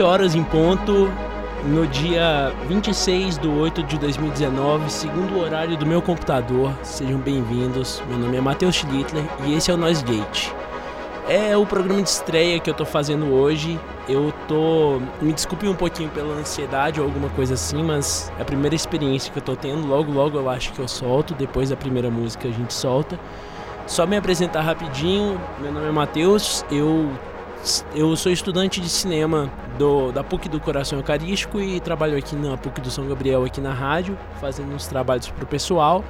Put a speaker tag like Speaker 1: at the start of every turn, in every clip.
Speaker 1: 20 horas em ponto, no dia 26 de 8 de 2019, segundo o horário do meu computador. Sejam bem-vindos. Meu nome é Matheus Schlittler e esse é o Noise Gate. É o programa de estreia que eu tô fazendo hoje. Eu tô. Me desculpe um pouquinho pela ansiedade ou alguma coisa assim, mas é a primeira experiência que eu tô tendo. Logo, logo eu acho que eu solto. Depois da primeira música a gente solta. Só me apresentar rapidinho. Meu nome é Matheus. Eu eu sou estudante de cinema do, da PUC do Coração Eucarístico e trabalho aqui na PUC do São Gabriel, aqui na rádio, fazendo uns trabalhos para o pessoal.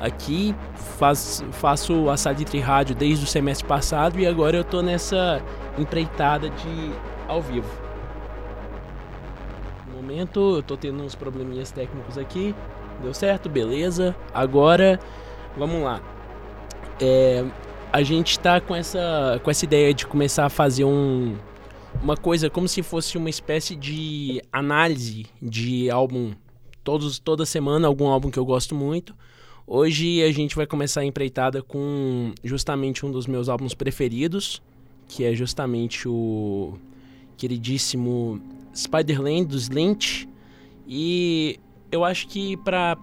Speaker 1: Aqui faz, faço a Salitre Rádio desde o semestre passado e agora eu estou nessa empreitada de ao vivo. No momento eu estou tendo uns probleminhas técnicos aqui. Deu certo? Beleza. Agora, vamos lá. É, a gente está com essa, com essa ideia de começar a fazer um, uma coisa como se fosse uma espécie de análise de álbum. Todos, toda semana, algum álbum que eu gosto muito. Hoje a gente vai começar a empreitada com justamente um dos meus álbuns preferidos, que é justamente o queridíssimo Spider-Land dos Lynch. E eu acho que para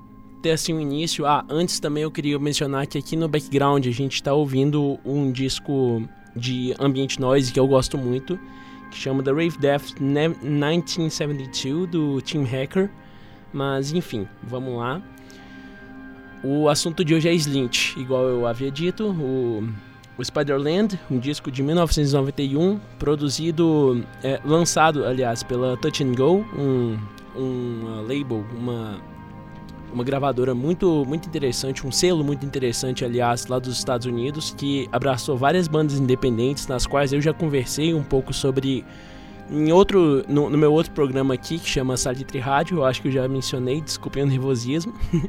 Speaker 1: ter assim um início. Ah, antes também eu queria mencionar que aqui no background a gente está ouvindo um disco de ambient noise que eu gosto muito, que chama The Rave Death 1972 do Team Hacker. Mas enfim, vamos lá. O assunto de hoje é Slint, igual eu havia dito, o, o Spider-Land, um disco de 1991, produzido, é, lançado, aliás, pela Touch and Go, um, um label, uma uma gravadora muito, muito interessante, um selo muito interessante, aliás, lá dos Estados Unidos, que abraçou várias bandas independentes, nas quais eu já conversei um pouco sobre em outro, no, no meu outro programa aqui, que chama Salitre Rádio, eu acho que eu já mencionei, desculpem o nervosismo.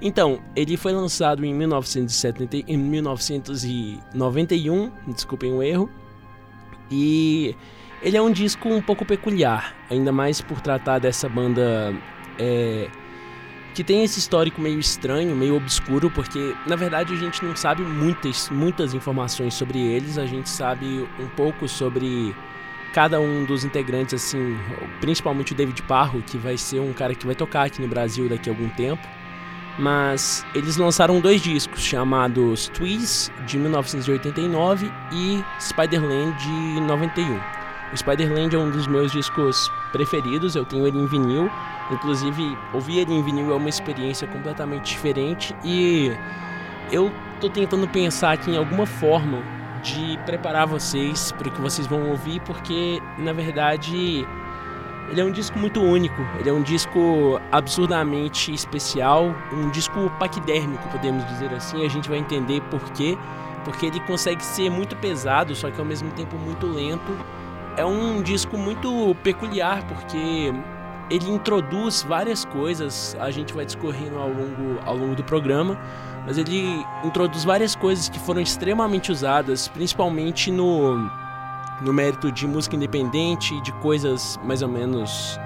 Speaker 1: então, ele foi lançado em, 1970, em 1991, desculpem o erro, e ele é um disco um pouco peculiar, ainda mais por tratar dessa banda é, que tem esse histórico meio estranho, meio obscuro, porque na verdade a gente não sabe muitas, muitas informações sobre eles, a gente sabe um pouco sobre cada um dos integrantes, assim, principalmente o David Parro, que vai ser um cara que vai tocar aqui no Brasil daqui a algum tempo. Mas eles lançaram dois discos chamados Twiz de 1989 e Spider-Land de 91. O Spider-Land é um dos meus discos preferidos, eu tenho ele em vinil. Inclusive, ouvir ele em vinil é uma experiência completamente diferente e eu tô tentando pensar aqui em alguma forma de preparar vocês para o que vocês vão ouvir, porque na verdade ele é um disco muito único, ele é um disco absurdamente especial, um disco paquidérmico, podemos dizer assim. A gente vai entender por quê, porque ele consegue ser muito pesado, só que ao mesmo tempo muito lento. É um disco muito peculiar, porque ele introduz várias coisas, a gente vai discorrendo ao longo, ao longo do programa, mas ele introduz várias coisas que foram extremamente usadas, principalmente no, no mérito de música independente, de coisas mais ou menos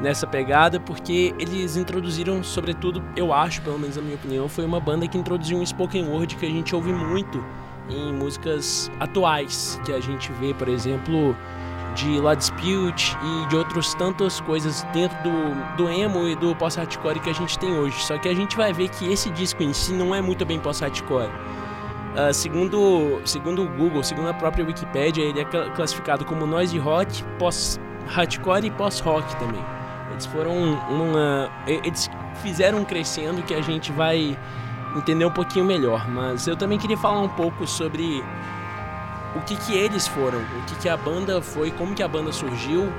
Speaker 1: nessa pegada, porque eles introduziram, sobretudo, eu acho, pelo menos na minha opinião, foi uma banda que introduziu um spoken word que a gente ouve muito em músicas atuais, que a gente vê, por exemplo, de La Dispute e de outras tantas coisas dentro do, do emo e do post-hardcore que a gente tem hoje. Só que a gente vai ver que esse disco em si não é muito bem post-hardcore. Uh, segundo, segundo o Google, segundo a própria Wikipedia, ele é classificado como noise rock, post-hardcore e post-rock também. Eles foram uma, eles fizeram um crescendo que a gente vai entender um pouquinho melhor. Mas eu também queria falar um pouco sobre o que que eles foram, o que que a banda foi, como que a banda surgiu.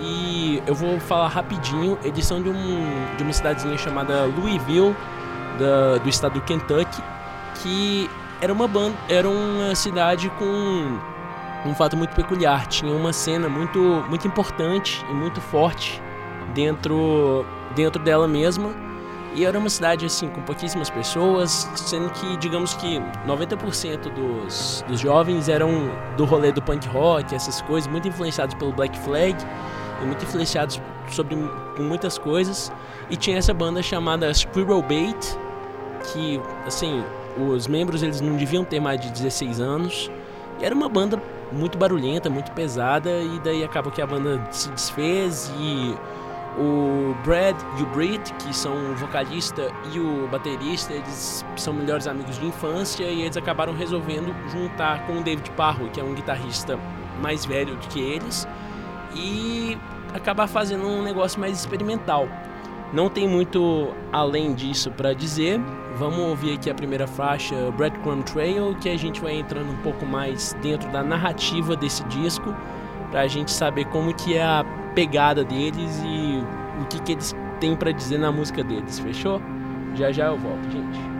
Speaker 1: E eu vou falar rapidinho, eles são de, um, de uma cidadezinha chamada Louisville, da, do estado do Kentucky, que era uma banda, era uma cidade com um fato muito peculiar, tinha uma cena muito muito importante e muito forte dentro dentro dela mesma e era uma cidade assim com pouquíssimas pessoas, sendo que digamos que 90% dos, dos jovens eram do rolê do punk rock, essas coisas, muito influenciados pelo Black Flag e muito influenciados sobre muitas coisas. E tinha essa banda chamada Squirrel Bait, que assim, os membros eles não deviam ter mais de 16 anos. E era uma banda muito barulhenta, muito pesada, e daí acabou que a banda se desfez e o Brad e o Britt, que são o vocalista e o baterista, eles são melhores amigos de infância e eles acabaram resolvendo juntar com o David Parro, que é um guitarrista mais velho do que eles, e acabar fazendo um negócio mais experimental. Não tem muito além disso para dizer. Vamos ouvir aqui a primeira faixa, Breadcrumb Trail, que a gente vai entrando um pouco mais dentro da narrativa desse disco, para a gente saber como que é a pegada deles e o que, que eles têm para dizer na música deles, fechou? Já já eu volto, gente.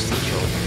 Speaker 1: procedural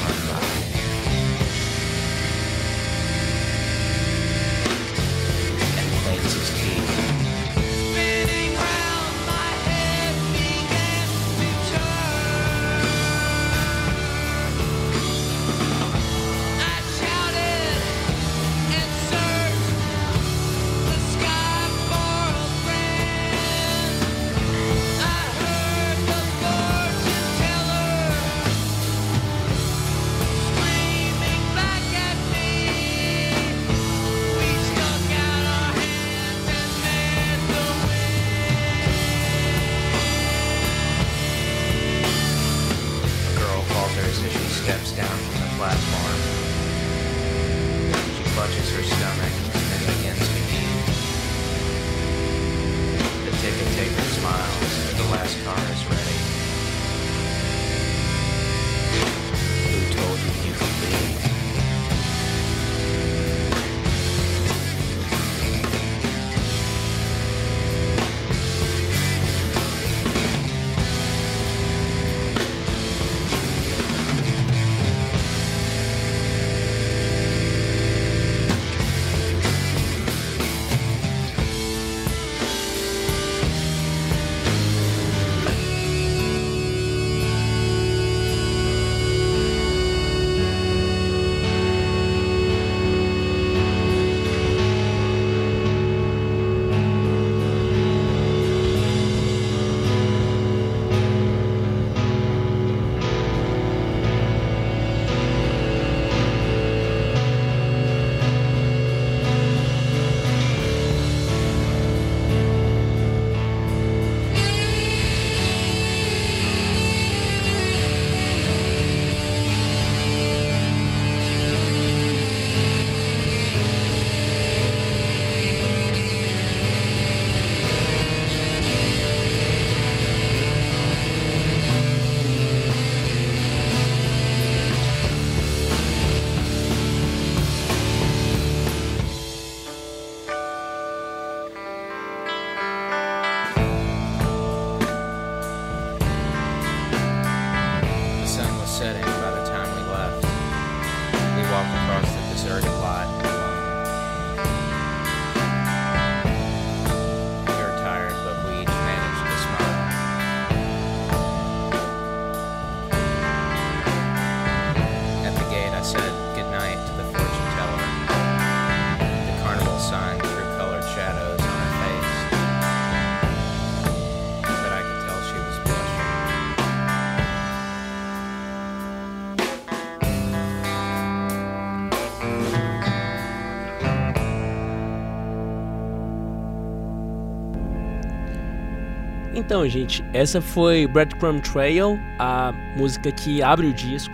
Speaker 1: Então, gente, essa foi Breadcrumb Trail, a música que abre o disco.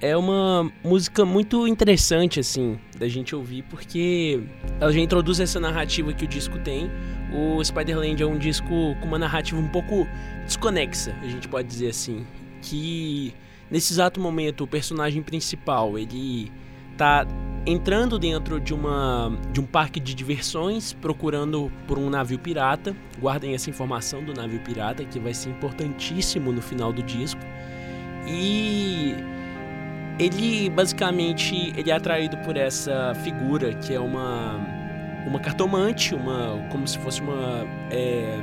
Speaker 1: É uma música muito interessante, assim, da gente ouvir, porque ela já introduz essa narrativa que o disco tem. O Spider-Land é um disco com uma narrativa um pouco desconexa, a gente pode dizer assim. Que nesse exato momento o personagem principal ele tá entrando dentro de, uma, de um parque de diversões, procurando por um navio pirata. Guardem essa informação do navio pirata, que vai ser importantíssimo no final do disco. E ele basicamente ele é atraído por essa figura que é uma uma cartomante, uma como se fosse uma é,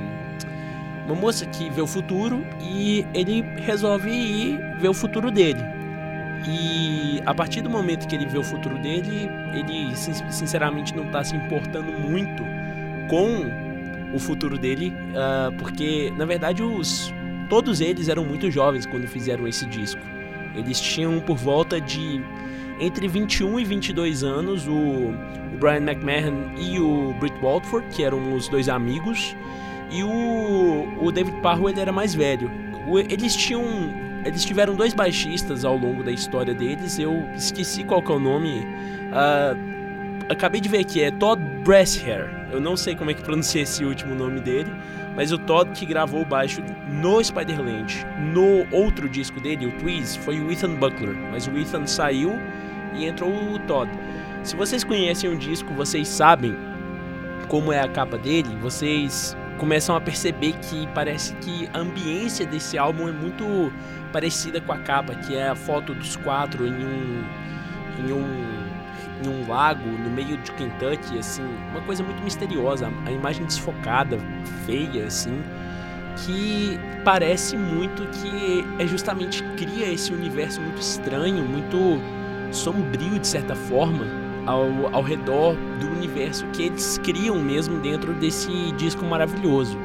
Speaker 1: uma moça que vê o futuro e ele resolve ir ver o futuro dele. E a partir do momento que ele vê o futuro dele, ele sinceramente não está se importando muito com o futuro dele, uh, porque na verdade os todos eles eram muito jovens quando fizeram esse disco. Eles tinham por volta de entre 21 e 22 anos o, o Brian McMahon e o Britt Walford, que eram os dois amigos, e o, o David Parro ele era mais velho. O, eles tinham eles tiveram dois baixistas ao longo da história deles. Eu esqueci qual que é o nome. Uh, acabei de ver aqui, é Todd Brasshair. Eu não sei como é que pronuncia esse último nome dele, mas o Todd que gravou o baixo no Spider-Land. No outro disco dele, o Twiz, foi o Ethan Buckler, mas o Ethan saiu e entrou o Todd. Se vocês conhecem o disco, vocês sabem como é a capa dele, vocês começam a perceber que parece que a ambiência desse álbum é muito parecida com a capa, que é a foto dos quatro em um em um em um lago no meio de Kentucky, assim, uma coisa muito misteriosa, a imagem desfocada, feia, assim, que parece muito que é justamente cria esse universo muito estranho, muito sombrio de certa forma ao, ao redor do universo que eles criam mesmo dentro desse disco maravilhoso.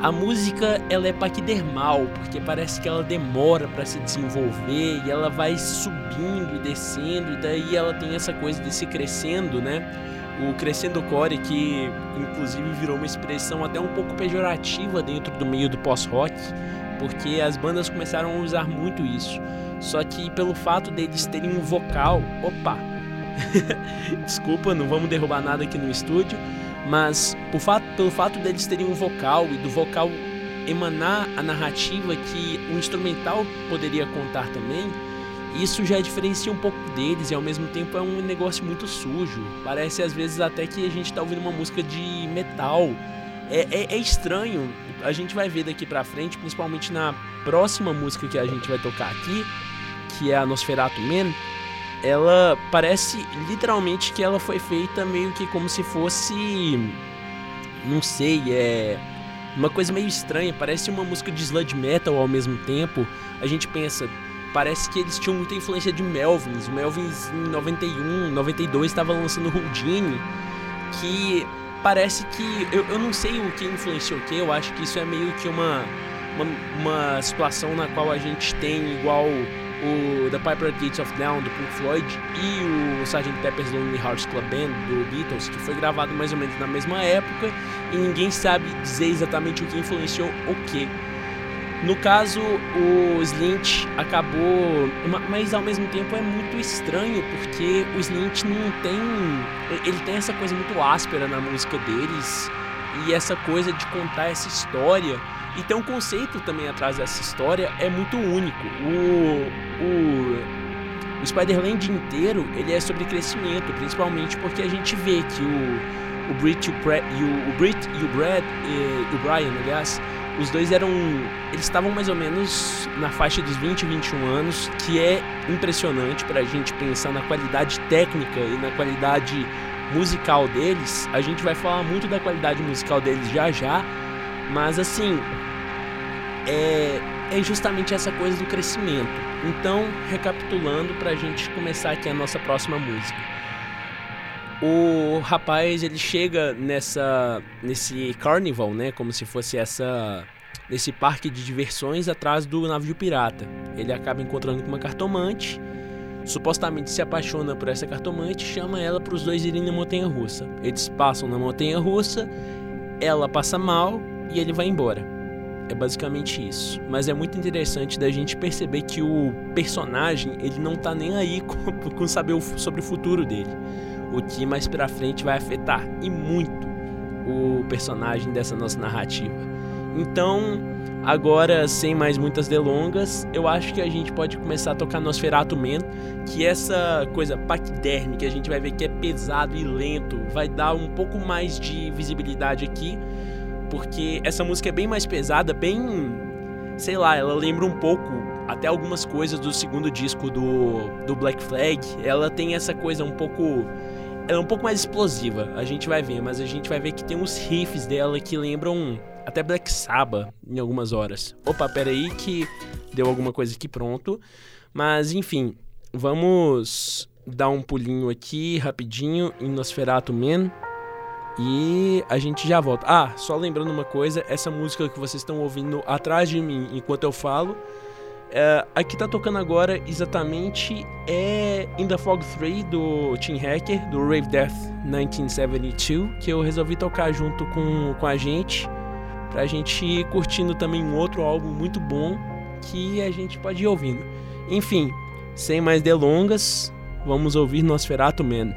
Speaker 1: A música ela é paquidermal, porque parece que ela demora para se desenvolver e ela vai subindo e descendo, e daí ela tem essa coisa de se crescendo, né? O crescendo core, que inclusive virou uma expressão até um pouco pejorativa dentro do meio do pós-rock, porque as bandas começaram a usar muito isso. Só que pelo fato deles terem um vocal, opa, desculpa, não vamos derrubar nada aqui no estúdio mas fato, pelo fato deles terem um vocal e do vocal emanar a narrativa que o instrumental poderia contar também, isso já diferencia um pouco deles e ao mesmo tempo é um negócio muito sujo. Parece às vezes até que a gente está ouvindo uma música de metal. É, é, é, estranho. A gente vai ver daqui pra frente, principalmente na próxima música que a gente vai tocar aqui, que é a Nosferatu Man ela parece literalmente que ela foi feita meio que como se fosse não sei, é uma coisa meio estranha, parece uma música de sludge metal ao mesmo tempo. A gente pensa, parece que eles tinham muita influência de Melvins. O Melvins em 91, 92 estava lançando Houdini, que parece que eu, eu não sei o que influenciou o que, eu acho que isso é meio que uma, uma, uma situação na qual a gente tem igual o The Piper at Gates of Dawn do Pink Floyd e o Sgt. Pepper's Lonely Hearts Club Band do Beatles, que foi gravado mais ou menos na mesma época e ninguém sabe dizer exatamente o que influenciou o que. No caso, o Slint acabou, mas ao mesmo tempo é muito estranho porque o Slint não tem, ele tem essa coisa muito áspera na música deles e essa coisa de contar essa história e tem um conceito também atrás dessa história, é muito único. O, o, o Spider-Land inteiro, ele é sobre crescimento, principalmente porque a gente vê que o, o Brit o, Brad, e o, o Brit e o Brad, e, o Brian, aliás, os dois eram, eles estavam mais ou menos na faixa dos 20 e 21 anos, que é impressionante para a gente pensar na qualidade técnica e na qualidade musical deles. A gente vai falar muito da qualidade musical deles já já, mas assim, é, é justamente essa coisa do crescimento. Então, recapitulando para a gente começar aqui a nossa próxima música. O rapaz ele chega nessa nesse carnival, né, como se fosse essa nesse parque de diversões atrás do navio pirata. Ele acaba encontrando com uma cartomante, supostamente se apaixona por essa cartomante, chama ela para os dois irem na montanha russa. Eles passam na montanha russa, ela passa mal e ele vai embora. É basicamente isso. Mas é muito interessante da gente perceber que o personagem, ele não tá nem aí com, com saber o, sobre o futuro dele. O que mais pra frente vai afetar e muito o personagem dessa nossa narrativa. Então, agora sem mais muitas delongas, eu acho que a gente pode começar a tocar Nosferatu Man, que essa coisa paquiderme que a gente vai ver que é pesado e lento, vai dar um pouco mais de visibilidade aqui porque essa música é bem mais pesada, bem. sei lá, ela lembra um pouco até algumas coisas do segundo disco do, do Black Flag. Ela tem essa coisa um pouco. Ela é um pouco mais explosiva, a gente vai ver, mas a gente vai ver que tem uns riffs dela que lembram até Black Sabbath em algumas horas. Opa, pera aí que deu alguma coisa aqui pronto. Mas enfim, vamos dar um pulinho aqui rapidinho em Nosferatu Man. E a gente já volta. Ah, só lembrando uma coisa: essa música que vocês estão ouvindo atrás de mim enquanto eu falo, é, a que tá tocando agora exatamente é In the Fog 3 do Tim Hacker, do Rave Death 1972, que eu resolvi tocar junto com, com a gente, pra gente ir curtindo também um outro álbum muito bom que a gente pode ir ouvindo. Enfim, sem mais delongas, vamos ouvir Nosferatu Man.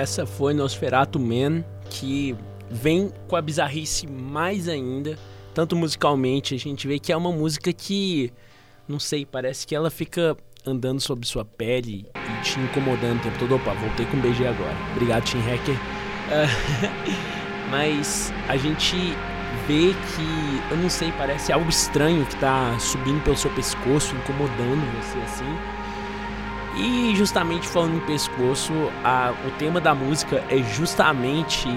Speaker 1: Essa foi Nosferatu Man, que vem com a bizarrice mais ainda, tanto musicalmente, a gente vê que é uma música que, não sei, parece que ela fica andando sobre sua pele e te incomodando o tempo todo. Opa, voltei com um BG agora. Obrigado, Tim Hacker. Uh, mas a gente vê que, eu não sei, parece algo estranho que tá subindo pelo seu pescoço, incomodando você assim. E justamente falando em pescoço, a, o tema da música é justamente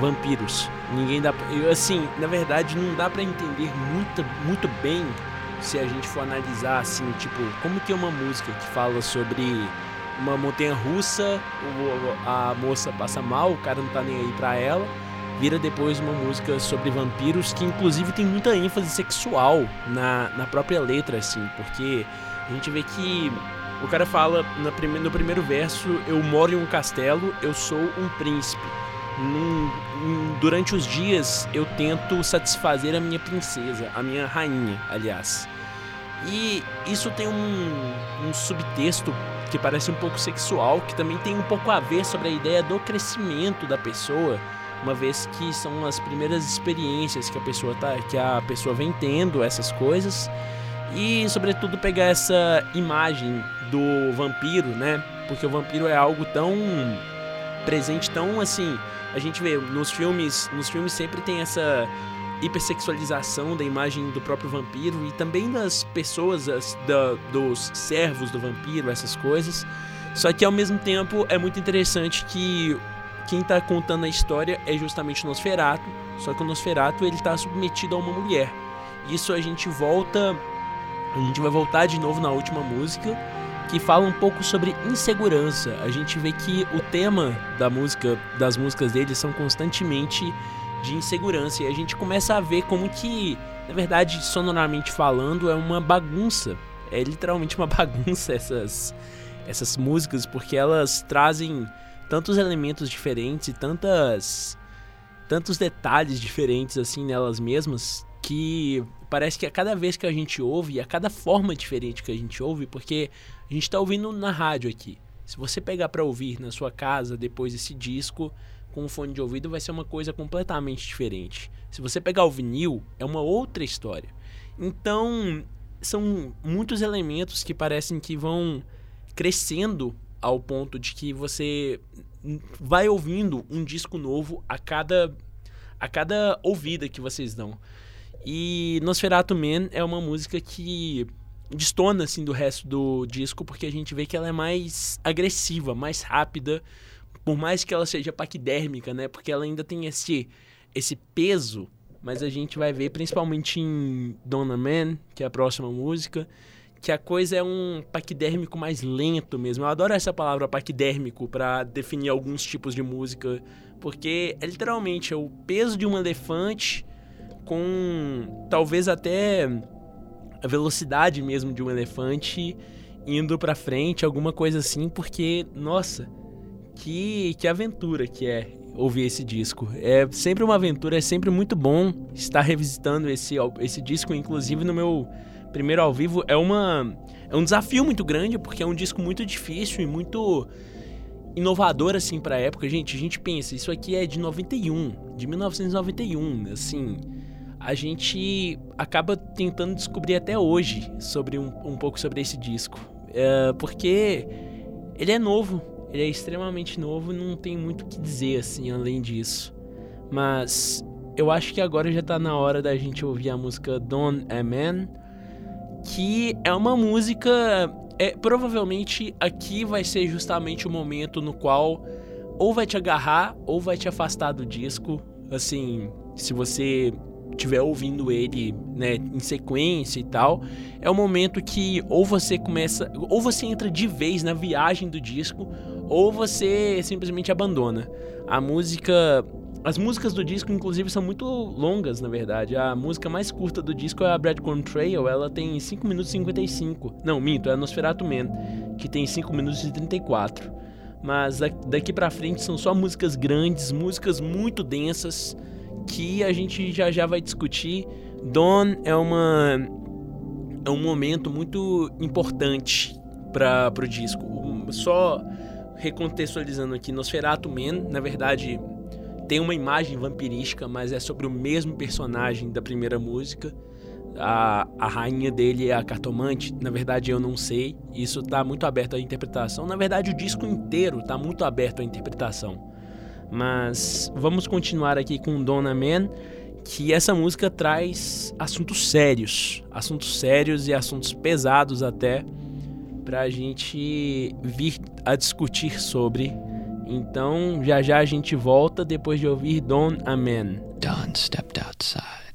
Speaker 1: vampiros. Ninguém dá, assim, na verdade não dá para entender muito, muito bem se a gente for analisar assim, tipo, como que é uma música que fala sobre uma montanha russa, a moça passa mal, o cara não tá nem aí pra ela, vira depois uma música sobre vampiros que inclusive tem muita ênfase sexual na, na própria letra, assim, porque a gente vê que o cara fala no, prime no primeiro verso: Eu moro em um castelo, eu sou um príncipe. Num, num, durante os dias eu tento satisfazer a minha princesa, a minha rainha, aliás. E isso tem um, um subtexto que parece um pouco sexual, que também tem um pouco a ver sobre a ideia do crescimento da pessoa, uma vez que são as primeiras experiências que a pessoa tá, que a pessoa vem tendo essas coisas e sobretudo pegar essa imagem do vampiro, né? Porque o vampiro é algo tão presente, tão assim, a gente vê nos filmes, nos filmes sempre tem essa hipersexualização da imagem do próprio vampiro e também das pessoas, as, da, dos servos do vampiro, essas coisas. Só que ao mesmo tempo é muito interessante que quem está contando a história é justamente o Nosferatu, só que o Nosferatu ele está submetido a uma mulher. Isso a gente volta, a gente vai voltar de novo na última música, que fala um pouco sobre insegurança. A gente vê que o tema da música, das músicas dele são constantemente de insegurança e a gente começa a ver como que, na verdade, sonoramente falando, é uma bagunça. É literalmente uma bagunça essas essas músicas porque elas trazem tantos elementos diferentes e tantas tantos detalhes diferentes assim nelas mesmas que parece que a cada vez que a gente ouve, a cada forma diferente que a gente ouve, porque a gente está ouvindo na rádio aqui. Se você pegar para ouvir na sua casa depois esse disco com um fone de ouvido, vai ser uma coisa completamente diferente. Se você pegar o vinil, é uma outra história. Então, são muitos elementos que parecem que vão crescendo ao ponto de que você vai ouvindo um disco novo a cada a cada ouvida que vocês dão. E Nosferatu Man é uma música que destona assim do resto do disco porque a gente vê que ela é mais agressiva, mais rápida, por mais que ela seja paquidérmica, né? Porque ela ainda tem esse esse peso, mas a gente vai ver principalmente em Donna Man, que é a próxima música, que a coisa é um paquidérmico mais lento mesmo. Eu adoro essa palavra paquidérmico para definir alguns tipos de música, porque é literalmente é o peso de um elefante com talvez até a velocidade mesmo de um elefante indo para frente, alguma coisa assim, porque nossa, que que aventura que é ouvir esse disco. É sempre uma aventura, é sempre muito bom estar revisitando esse esse disco, inclusive no meu primeiro ao vivo é uma é um desafio muito grande porque é um disco muito difícil e muito inovador assim para época. Gente, a gente pensa, isso aqui é de 91, de 1991, assim, a gente acaba tentando descobrir até hoje sobre um, um pouco sobre esse disco. É, porque ele é novo, ele é extremamente novo não tem muito o que dizer assim além disso. Mas eu acho que agora já tá na hora da gente ouvir a música Don a Man, que é uma música. É, provavelmente aqui vai ser justamente o momento no qual ou vai te agarrar ou vai te afastar do disco. Assim, se você estiver ouvindo ele, né, em sequência e tal, é o momento que ou você começa, ou você entra de vez na viagem do disco, ou você simplesmente abandona. A música, as músicas do disco inclusive são muito longas, na verdade. A música mais curta do disco é a Breadcrumb Trail, ela tem 5 minutos e 55. Não, minto, é a Nosferatu Man, que tem 5 minutos e 34. Mas daqui para frente são só músicas grandes, músicas muito densas que a gente já já vai discutir. Dawn é uma é um momento muito importante para o disco. Só recontextualizando aqui, Nosferatu Man, na verdade, tem uma imagem vampirística, mas é sobre o mesmo personagem da primeira música. A, a rainha dele é a cartomante, na verdade eu não sei. Isso está muito aberto à interpretação. Na verdade, o disco inteiro está muito aberto à interpretação. Mas vamos continuar aqui com Donna Man, que essa música traz assuntos sérios, assuntos sérios e assuntos pesados até para a gente vir a discutir sobre. Então, já já a gente volta depois de ouvir Don Amen.
Speaker 2: Don stepped outside.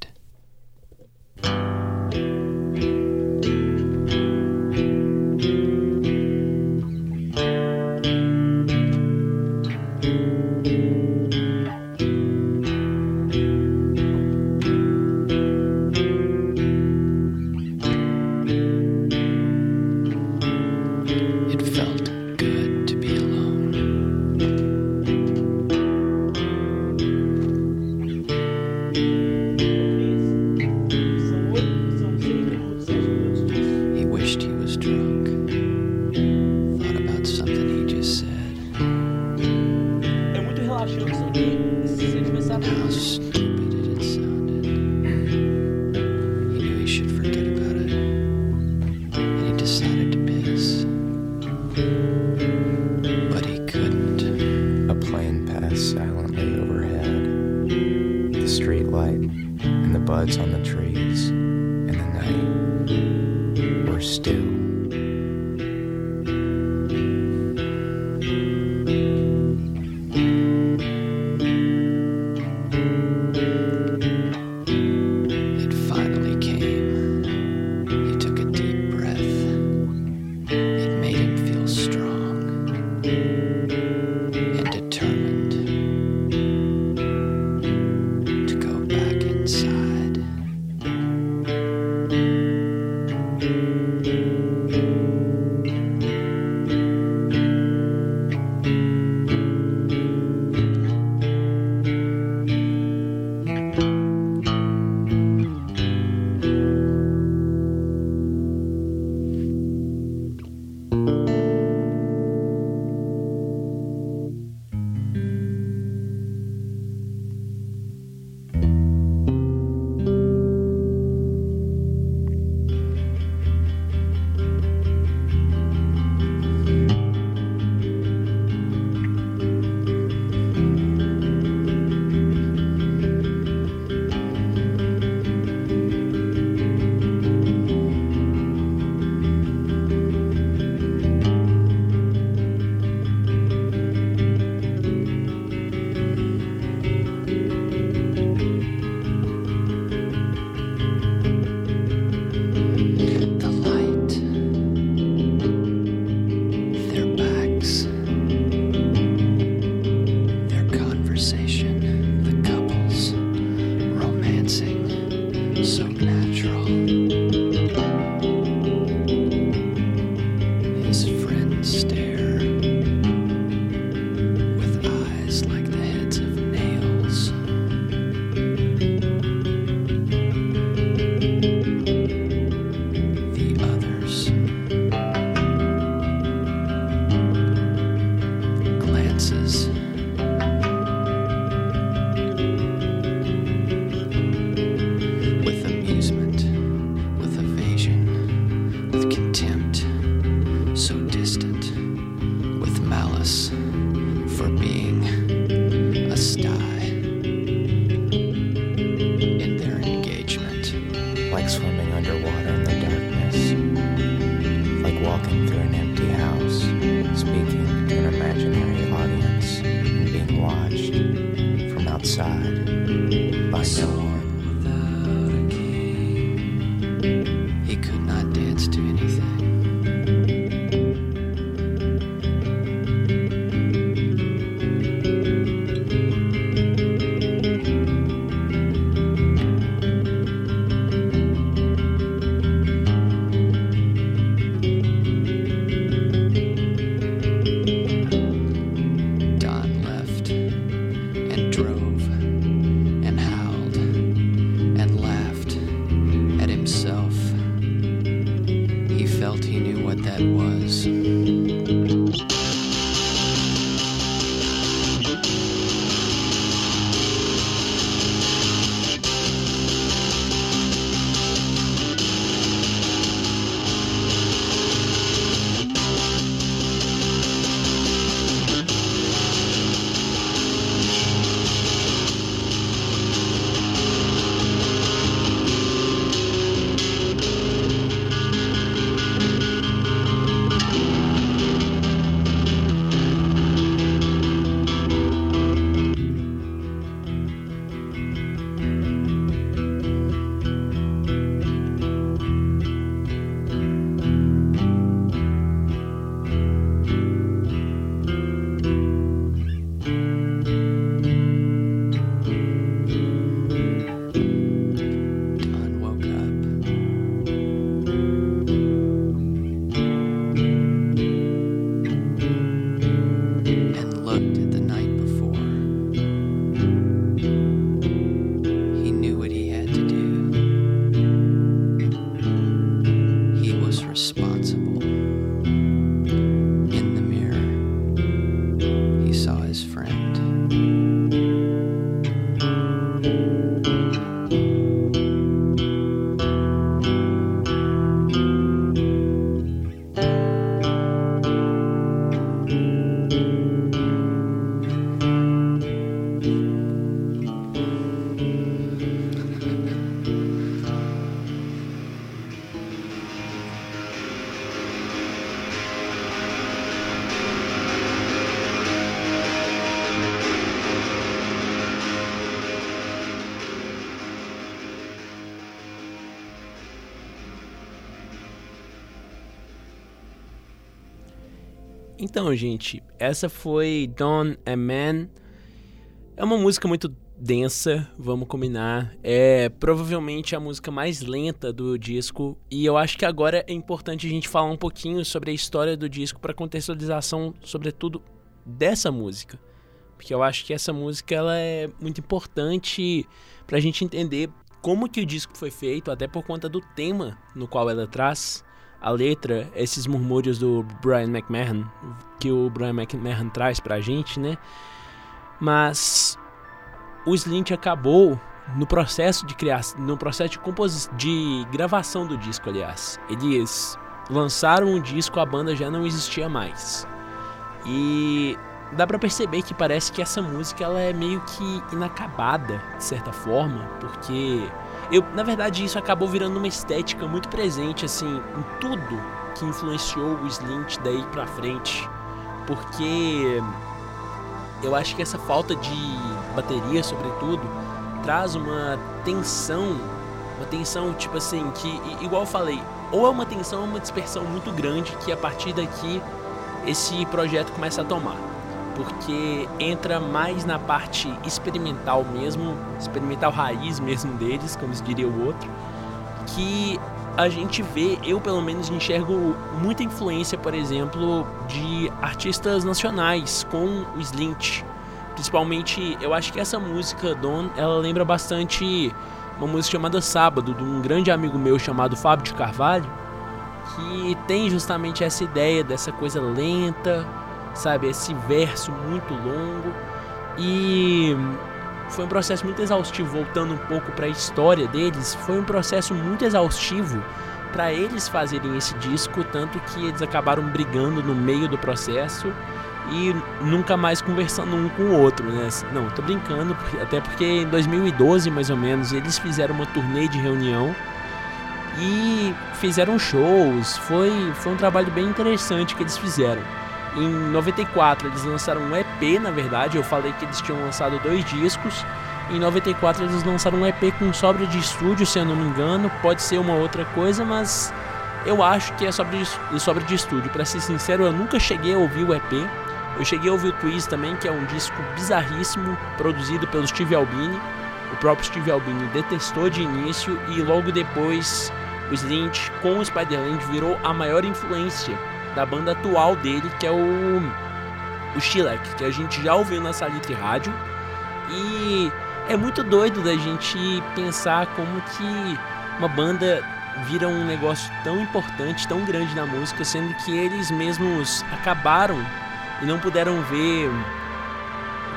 Speaker 1: Então, gente, essa foi Dawn and Man. É uma música muito densa, vamos combinar. É provavelmente a música mais lenta do disco e eu acho que agora é importante a gente falar um pouquinho sobre a história do disco para contextualização, sobretudo dessa música, porque eu acho que essa música ela é muito importante para a gente entender como que o disco foi feito, até por conta do tema no qual ela traz. A letra, esses murmúrios do Brian McMahon, que o Brian McMahon traz pra gente, né? Mas o Slint acabou no processo de criação, no processo de composição, de gravação do disco, aliás. Eles lançaram o disco, a banda já não existia mais. E dá para perceber que parece que essa música ela é meio que inacabada, de certa forma, porque eu, na verdade, isso acabou virando uma estética muito presente assim em tudo que influenciou o Slint daí para frente, porque eu acho que essa falta de bateria, sobretudo, traz uma tensão, uma tensão tipo assim, que igual eu falei, ou é uma tensão ou uma dispersão muito grande que a partir daqui esse projeto começa a tomar. Porque entra mais na parte experimental mesmo, experimental raiz mesmo deles, como diria o outro, que a gente vê, eu pelo menos enxergo muita influência, por exemplo, de artistas nacionais com o Slint. Principalmente, eu acho que essa música, Don, ela lembra bastante uma música chamada Sábado, de um grande amigo meu chamado Fábio de Carvalho, que tem justamente essa ideia dessa coisa lenta, sabe? Esse verso muito longo. E foi um processo muito exaustivo, voltando um pouco para a história deles, foi um processo muito exaustivo para eles fazerem esse disco, tanto que eles acabaram brigando no meio do processo e nunca mais conversando um com o outro, né? Não, tô brincando, até porque em 2012, mais ou menos, eles fizeram uma turnê de reunião e fizeram shows. Foi, foi um trabalho bem interessante que eles fizeram. Em 94 eles lançaram um EP, na verdade, eu falei que eles tinham lançado dois discos. Em 94 eles lançaram um EP com sobra de estúdio, se eu não me engano, pode ser uma outra coisa, mas eu acho que é sobra de, sobra de estúdio. Para ser sincero, eu nunca cheguei a ouvir o EP. Eu cheguei a ouvir o Twist também, que é um disco bizarríssimo, produzido pelo Steve Albini. O próprio Steve Albini detestou de início e logo depois o Slint com o Spider-Land virou a maior influência da banda atual dele, que é o o Shilek, que a gente já ouviu na Salitre Rádio. E é muito doido da gente pensar como que uma banda vira um negócio tão importante, tão grande na música, sendo que eles mesmos acabaram e não puderam ver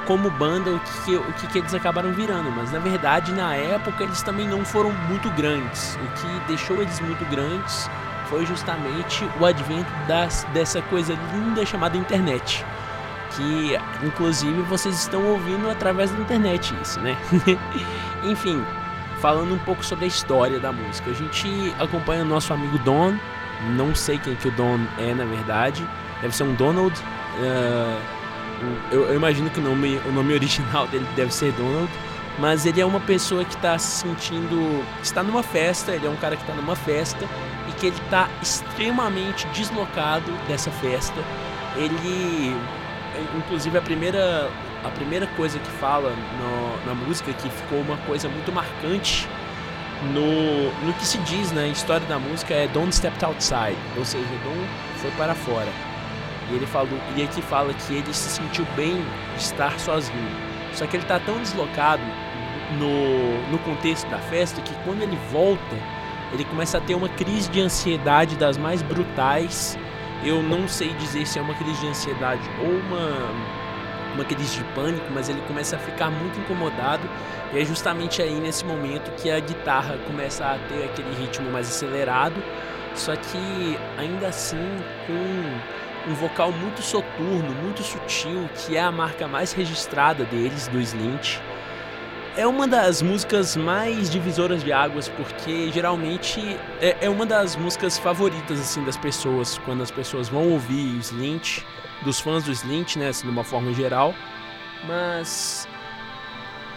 Speaker 1: como banda o que, o que, que eles acabaram virando, mas na verdade na época eles também não foram muito grandes. O que deixou eles muito grandes foi justamente o advento das, dessa coisa linda chamada internet. Que inclusive vocês estão ouvindo através da internet isso, né? Enfim, falando um pouco sobre a história da música. A gente acompanha o nosso amigo Don, não sei quem que o Don é na verdade, deve ser um Donald. Uh, eu, eu, imagino que o nome, o nome original dele deve ser Donald, mas ele é uma pessoa que está se sentindo. está numa festa, ele é um cara que está numa festa ele está extremamente deslocado dessa festa. Ele. Inclusive a primeira, a primeira coisa que fala no, na música que ficou uma coisa muito marcante no, no que se diz na né, história da música é Don't Step Outside, ou seja, Don't foi para fora. E ele falou, e aqui fala que ele se sentiu bem de estar sozinho. Só que ele está tão deslocado no, no contexto da festa que quando ele volta, ele começa a ter uma crise de ansiedade das mais brutais. Eu não sei dizer se é uma crise de ansiedade ou uma uma crise de pânico, mas ele começa a ficar muito incomodado e é justamente aí nesse momento que a guitarra começa a ter aquele ritmo mais acelerado, só que ainda assim com um vocal muito soturno, muito sutil, que é a marca mais registrada deles, do Slint. É uma das músicas mais divisoras de águas, porque geralmente é, é uma das músicas favoritas assim das pessoas, quando as pessoas vão ouvir o Slint, dos fãs do Slint, né, assim, de uma forma geral. Mas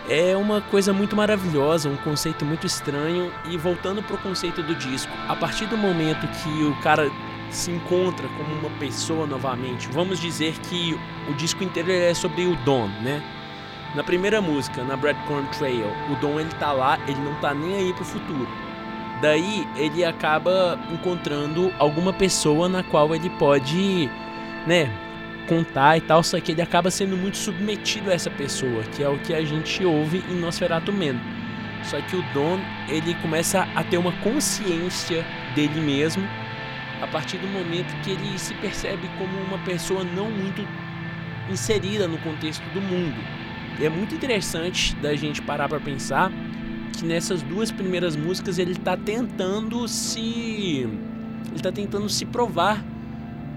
Speaker 1: é uma coisa muito maravilhosa, um conceito muito estranho. E voltando pro conceito do disco, a partir do momento que o cara se encontra como uma pessoa novamente. Vamos dizer que o disco inteiro é sobre o Don, né? Na primeira música, na Breadcorn Trail, o Don ele tá lá, ele não tá nem aí pro futuro. Daí ele acaba encontrando alguma pessoa na qual ele pode, né, contar e tal, só que ele acaba sendo muito submetido a essa pessoa, que é o que a gente ouve em Nosferatu Man. Só que o Don, ele começa a ter uma consciência dele mesmo a partir do momento que ele se percebe como uma pessoa não muito inserida no contexto do mundo. E é muito interessante da gente parar para pensar que nessas duas primeiras músicas ele está tentando se ele está tentando se provar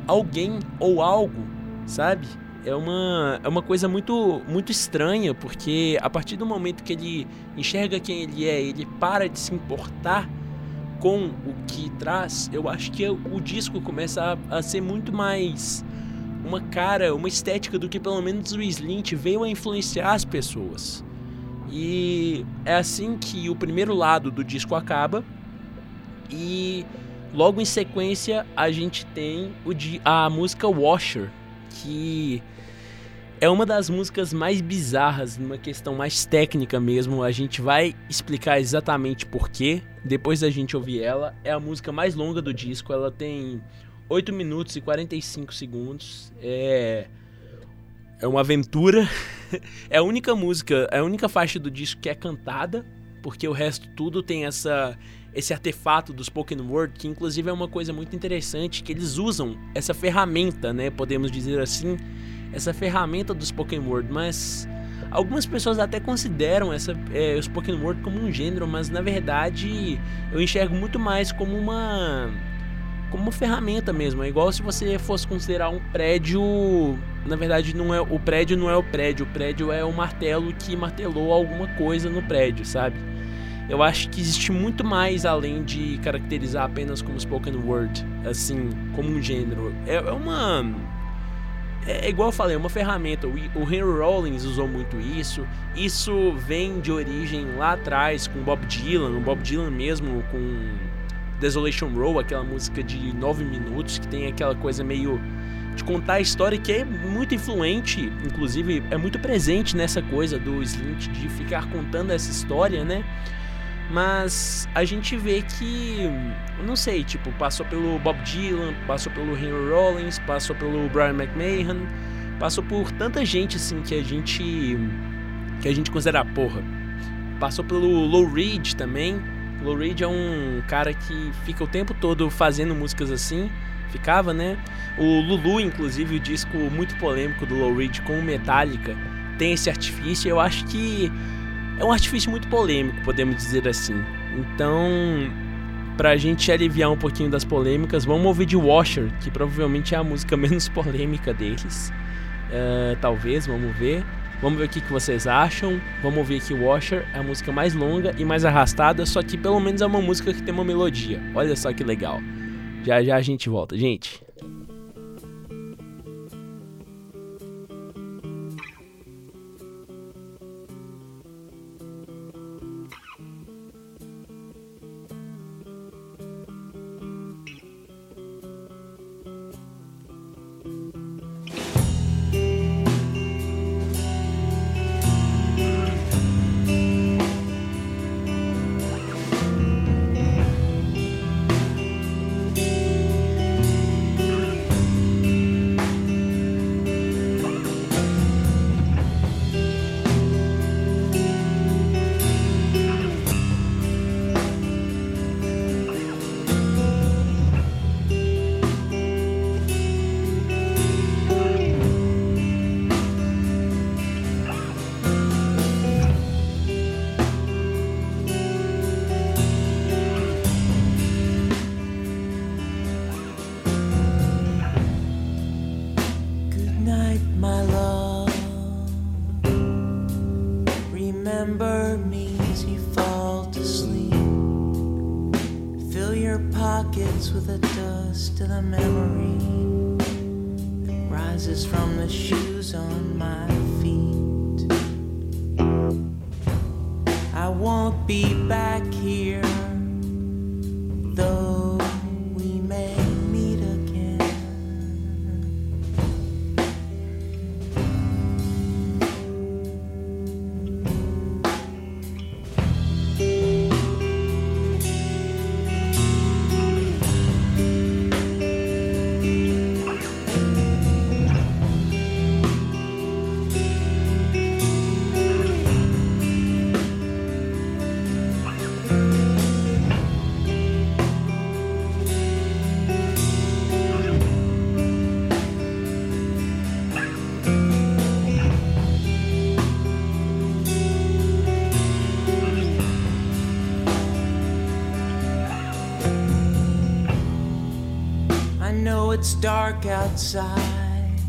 Speaker 1: alguém ou algo, sabe? É uma, é uma coisa muito, muito estranha, porque a partir do momento que ele enxerga quem ele é, ele para de se importar com o que traz, eu acho que o disco começa a, a ser muito mais uma cara, uma estética do que pelo menos o Slint veio a influenciar as pessoas. E é assim que o primeiro lado do disco acaba e logo em sequência a gente tem o a música Washer, que é uma das músicas mais bizarras, numa questão mais técnica mesmo. A gente vai explicar exatamente porquê depois da gente ouvir ela. É a música mais longa do disco, ela tem 8 minutos e 45 segundos. É é uma aventura. é a única música, é a única faixa do disco que é cantada, porque o resto tudo tem essa esse artefato do spoken word, que inclusive é uma coisa muito interessante que eles usam essa ferramenta, né, podemos dizer assim, essa ferramenta do spoken word, mas algumas pessoas até consideram essa, é, o spoken word como um gênero, mas na verdade eu enxergo muito mais como uma como uma ferramenta mesmo. É igual se você fosse considerar um prédio, na verdade não é o prédio não é o prédio, o prédio é o martelo que martelou alguma coisa no prédio, sabe? Eu acho que existe muito mais além de caracterizar apenas como spoken word, assim, como um gênero. É, é uma é, é igual eu falei, é uma ferramenta. O, Henry Rollins usou muito isso. Isso vem de origem lá atrás com Bob Dylan, o Bob Dylan mesmo com Desolation Row, aquela música de nove minutos que tem aquela coisa meio de contar a história que é muito influente, inclusive é muito presente nessa coisa do Slint de ficar contando essa história, né? Mas a gente vê que, não sei, tipo, passou pelo Bob Dylan, passou pelo Henry Rollins, passou pelo Brian McMahon, passou por tanta gente assim que a gente que a gente considera porra. Passou pelo Lou Reed também. Lou Reed é um cara que fica o tempo todo fazendo músicas assim, ficava, né? O Lulu, inclusive, o disco muito polêmico do Lou Reed com o Metallica, tem esse artifício. Eu acho que é um artifício muito polêmico, podemos dizer assim. Então, pra gente aliviar um pouquinho das polêmicas, vamos ouvir de Washer, que provavelmente é a música menos polêmica deles. Uh, talvez, vamos ver. Vamos ver o que, que vocês acham. Vamos ouvir aqui Washer, é a música mais longa e mais arrastada, só que pelo menos é uma música que tem uma melodia. Olha só que legal. Já já a gente volta, gente.
Speaker 3: from the shoes on my feet. I won't be back here. it's dark outside.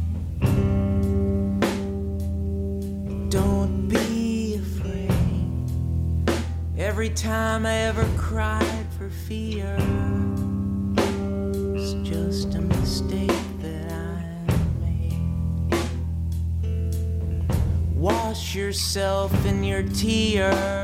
Speaker 3: Don't be afraid. Every time I ever cried for fear, it's just a mistake that I made. Wash yourself in your tears.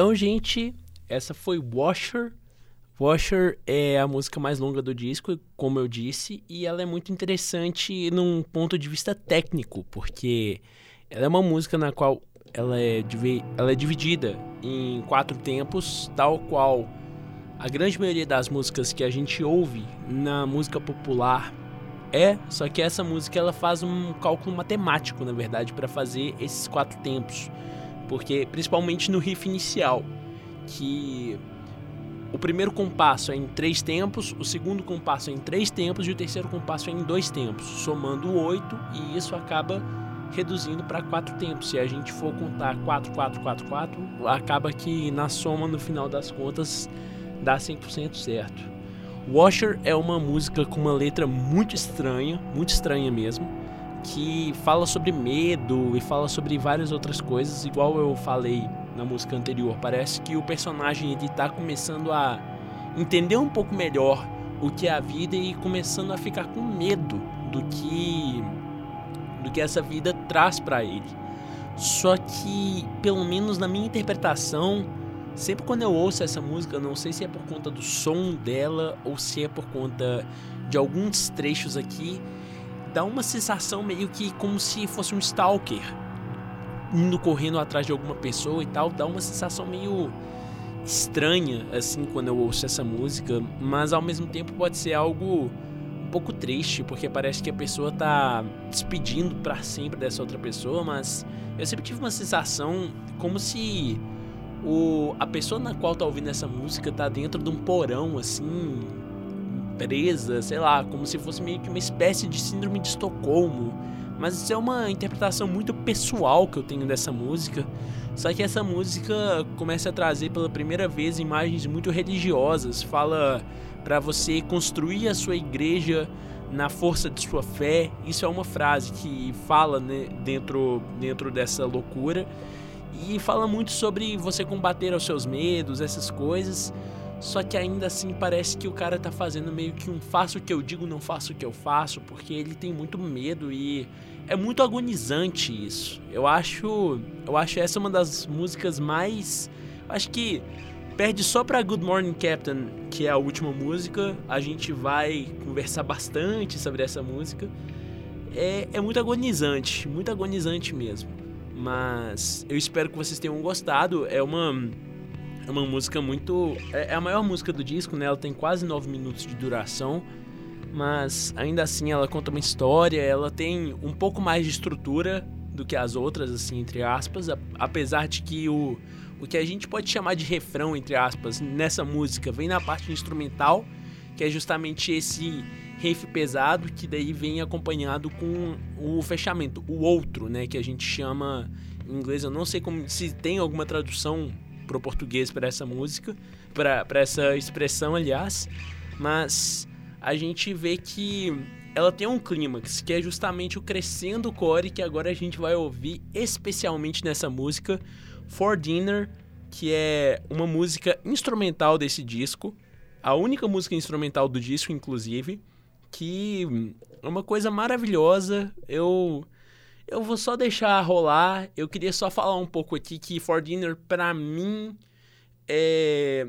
Speaker 1: Então, gente, essa foi Washer. Washer é a música mais longa do disco, como eu disse, e ela é muito interessante num ponto de vista técnico, porque ela é uma música na qual ela é, ela é dividida em quatro tempos, tal qual a grande maioria das músicas que a gente ouve na música popular é, só que essa música ela faz um cálculo matemático, na verdade, para fazer esses quatro tempos. Porque principalmente no riff inicial, que o primeiro compasso é em três tempos, o segundo compasso é em três tempos e o terceiro compasso é em dois tempos, somando oito, e isso acaba reduzindo para quatro tempos. Se a gente for contar 4, 4, 4, 4, acaba que na soma, no final das contas, dá 100% certo. Washer é uma música com uma letra muito estranha, muito estranha mesmo, que fala sobre medo e fala sobre várias outras coisas, igual eu falei na música anterior. Parece que o personagem ele tá começando a entender um pouco melhor o que é a vida e começando a ficar com medo do que do que essa vida traz para ele. Só que, pelo menos na minha interpretação, sempre quando eu ouço essa música, não sei se é por conta do som dela ou se é por conta de alguns trechos aqui, dá uma sensação meio que como se fosse um stalker. Indo correndo atrás de alguma pessoa e tal, dá uma sensação meio estranha assim quando eu ouço essa música, mas ao mesmo tempo pode ser algo pouco triste, porque parece que a pessoa tá despedindo para sempre dessa outra pessoa, mas eu sempre tive uma sensação como se o, a pessoa na qual tá ouvindo essa música tá dentro de um porão, assim, presa, sei lá, como se fosse meio que uma espécie de síndrome de Estocolmo. Mas isso é uma interpretação muito pessoal que eu tenho dessa música. Só que essa música começa a trazer pela primeira vez imagens muito religiosas. Fala para você construir a sua igreja na força de sua fé. Isso é uma frase que fala né, dentro, dentro dessa loucura. E fala muito sobre você combater os seus medos, essas coisas. Só que ainda assim parece que o cara tá fazendo meio que um faço o que eu digo, não faço o que eu faço, porque ele tem muito medo e é muito agonizante isso. Eu acho, eu acho essa uma das músicas mais, acho que perde só para Good Morning Captain, que é a última música. A gente vai conversar bastante sobre essa música. É, é muito agonizante, muito agonizante mesmo. Mas eu espero que vocês tenham gostado. É uma é uma música muito. É, é a maior música do disco, né? Ela tem quase 9 minutos de duração. Mas ainda assim ela conta uma história, ela tem um pouco mais de estrutura do que as outras, assim, entre aspas. Apesar de que o, o que a gente pode chamar de refrão, entre aspas, nessa música vem na parte instrumental, que é justamente esse riff pesado que daí vem acompanhado com o fechamento, o outro, né, que a gente chama em inglês, eu não sei como se tem alguma tradução para o português para essa música, para essa expressão, aliás, mas a gente vê que ela tem um clímax, que é justamente o crescendo core que agora a gente vai ouvir especialmente nessa música For Dinner, que é uma música instrumental desse disco, a única música instrumental do disco, inclusive, que é uma coisa maravilhosa. Eu eu vou só deixar rolar. Eu queria só falar um pouco aqui que For Dinner, pra mim, é...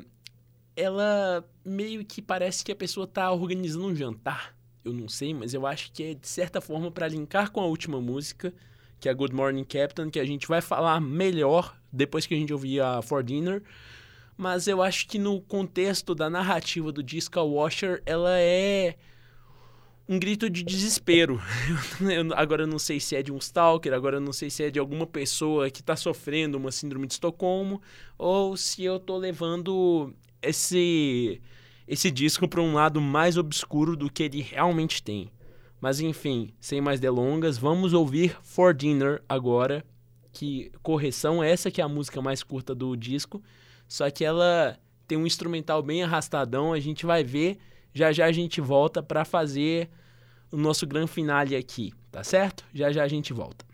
Speaker 1: ela meio que parece que a pessoa tá organizando um jantar. Eu não sei, mas eu acho que é de certa forma para linkar com a última música, que é Good Morning Captain, que a gente vai falar melhor depois que a gente ouvir a For Dinner. Mas eu acho que no contexto da narrativa do disco Washer, ela é um grito de desespero. Agora eu não sei se é de um stalker, agora eu não sei se é de alguma pessoa que está sofrendo uma síndrome de Estocolmo, ou se eu estou levando esse, esse disco para um lado mais obscuro do que ele realmente tem. Mas enfim, sem mais delongas, vamos ouvir For Dinner agora, que correção essa que é a música mais curta do disco, só que ela tem um instrumental bem arrastadão, a gente vai ver já já a gente volta para fazer o nosso grande finale aqui, tá certo? Já já a gente volta.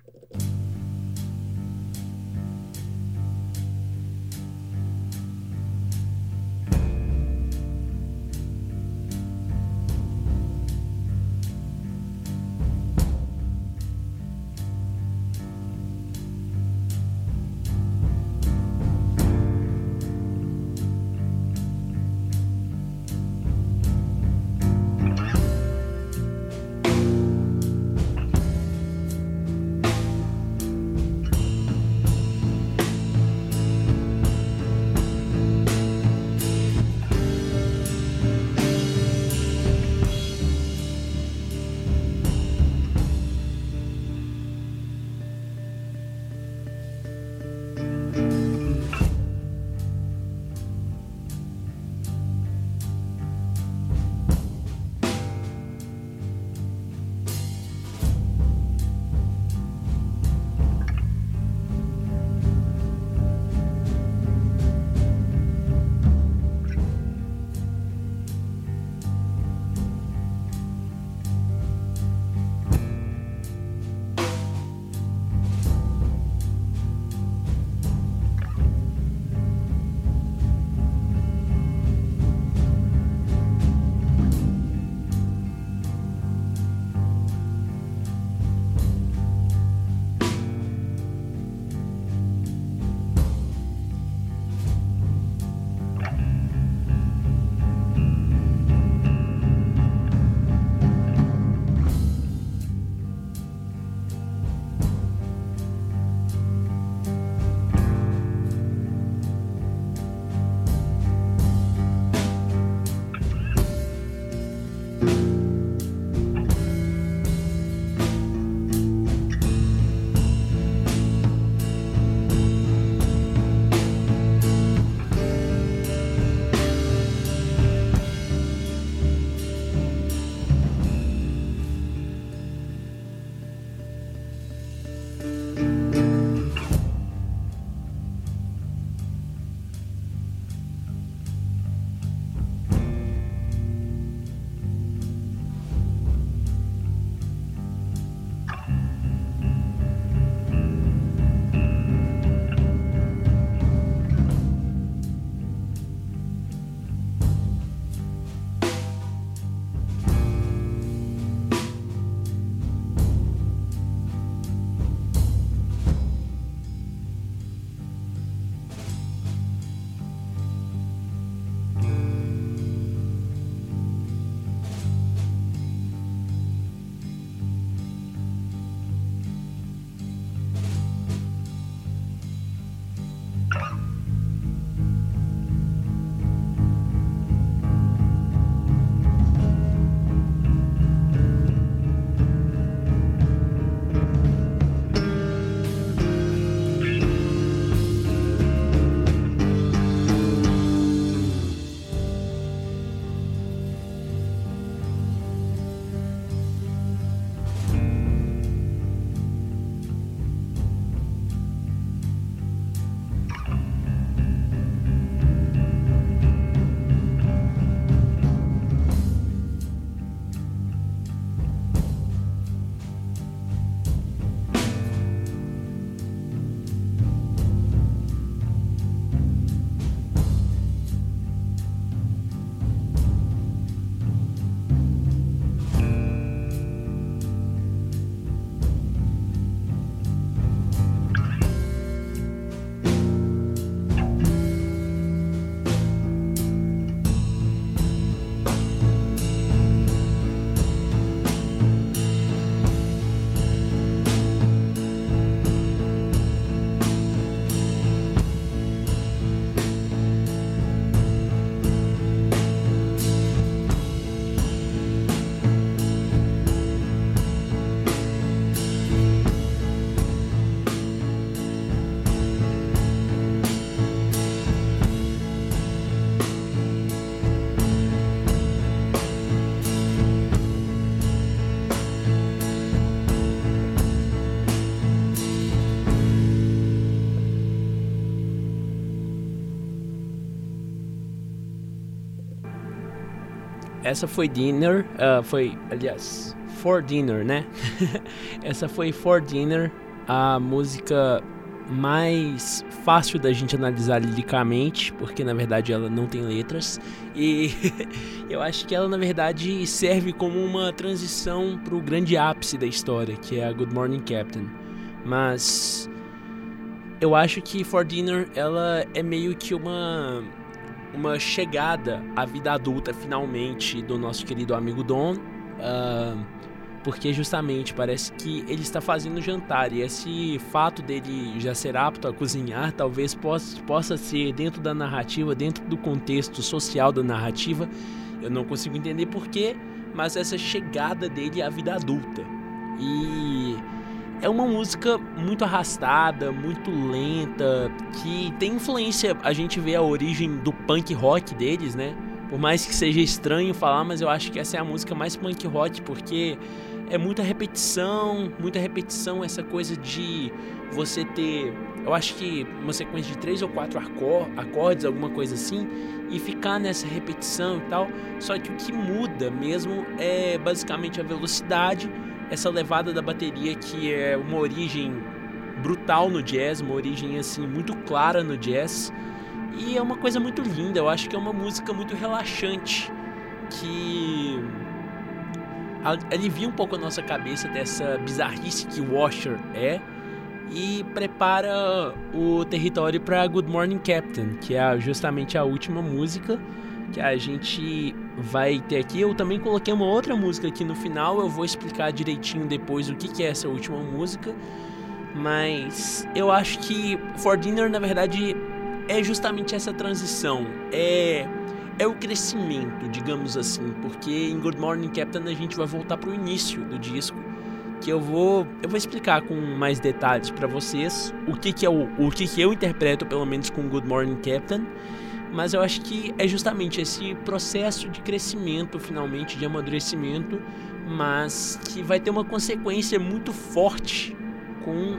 Speaker 1: Essa foi Dinner, uh, foi, aliás, For Dinner, né? essa foi For Dinner, a música mais fácil da gente analisar liricamente, porque na verdade ela não tem letras. E eu acho que ela na verdade serve como uma transição para o grande ápice da história, que é a Good Morning Captain. Mas eu acho que For Dinner ela é meio que uma uma chegada à vida adulta finalmente do nosso querido amigo Don. Uh, porque justamente parece que ele está fazendo jantar e esse fato dele já ser apto a cozinhar talvez possa, possa ser dentro da narrativa, dentro do contexto social da narrativa. Eu não consigo entender porquê, mas essa chegada dele à vida adulta. E é uma música muito arrastada, muito lenta, que tem influência. A gente vê a origem do punk rock deles, né? Por mais que seja estranho falar, mas eu acho que essa é a música mais punk rock, porque é muita repetição, muita repetição, essa coisa de você ter, eu acho que uma sequência de três ou quatro acordes, alguma coisa assim, e ficar nessa repetição e tal. Só que o que muda mesmo é basicamente a velocidade, essa levada da bateria que é uma origem brutal no jazz, uma origem assim muito clara no jazz. E é uma coisa muito linda, eu acho que é uma música muito relaxante que alivia um pouco a nossa cabeça dessa bizarrice que Washer é e prepara o território para Good Morning Captain, que é justamente a última música que a gente vai ter aqui. Eu também coloquei uma outra música aqui no final, eu vou explicar direitinho depois o que, que é essa última música. Mas eu acho que For Dinner, na verdade, é justamente essa transição. É é o crescimento, digamos assim, porque em Good Morning Captain a gente vai voltar para o início do disco, que eu vou eu vou explicar com mais detalhes para vocês o que que é o, o que que eu interpreto pelo menos com Good Morning Captain, mas eu acho que é justamente esse processo de crescimento, finalmente de amadurecimento, mas que vai ter uma consequência muito forte com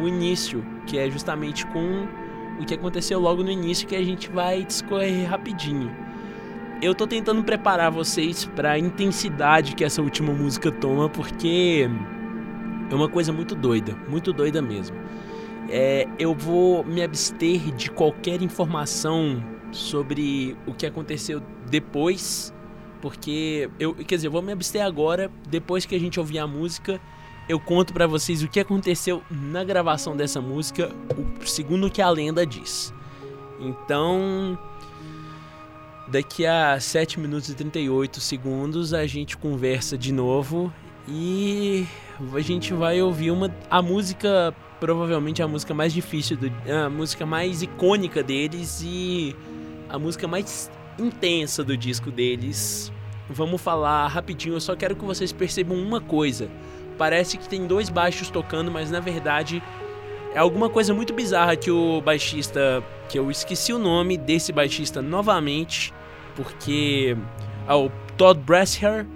Speaker 1: o início, que é justamente com o que aconteceu logo no início que a gente vai discorrer rapidinho eu tô tentando preparar vocês para a intensidade que essa última música toma, porque é uma coisa muito doida, muito doida mesmo. É, eu vou me abster de qualquer informação sobre o que aconteceu depois, porque eu, quer dizer, eu vou me abster agora, depois que a gente ouvir a música, eu conto para vocês o que aconteceu na gravação dessa música, segundo o que a lenda diz. Então, Daqui a 7 minutos e 38 segundos a gente conversa de novo e a gente vai ouvir uma a música provavelmente a música mais difícil do, a música mais icônica deles e a música mais intensa do disco deles. Vamos falar rapidinho, eu só quero que vocês percebam uma coisa. Parece que tem dois baixos tocando, mas na verdade é alguma coisa muito bizarra que o baixista, que eu esqueci o nome desse baixista novamente, porque ah, o Todd Brasher,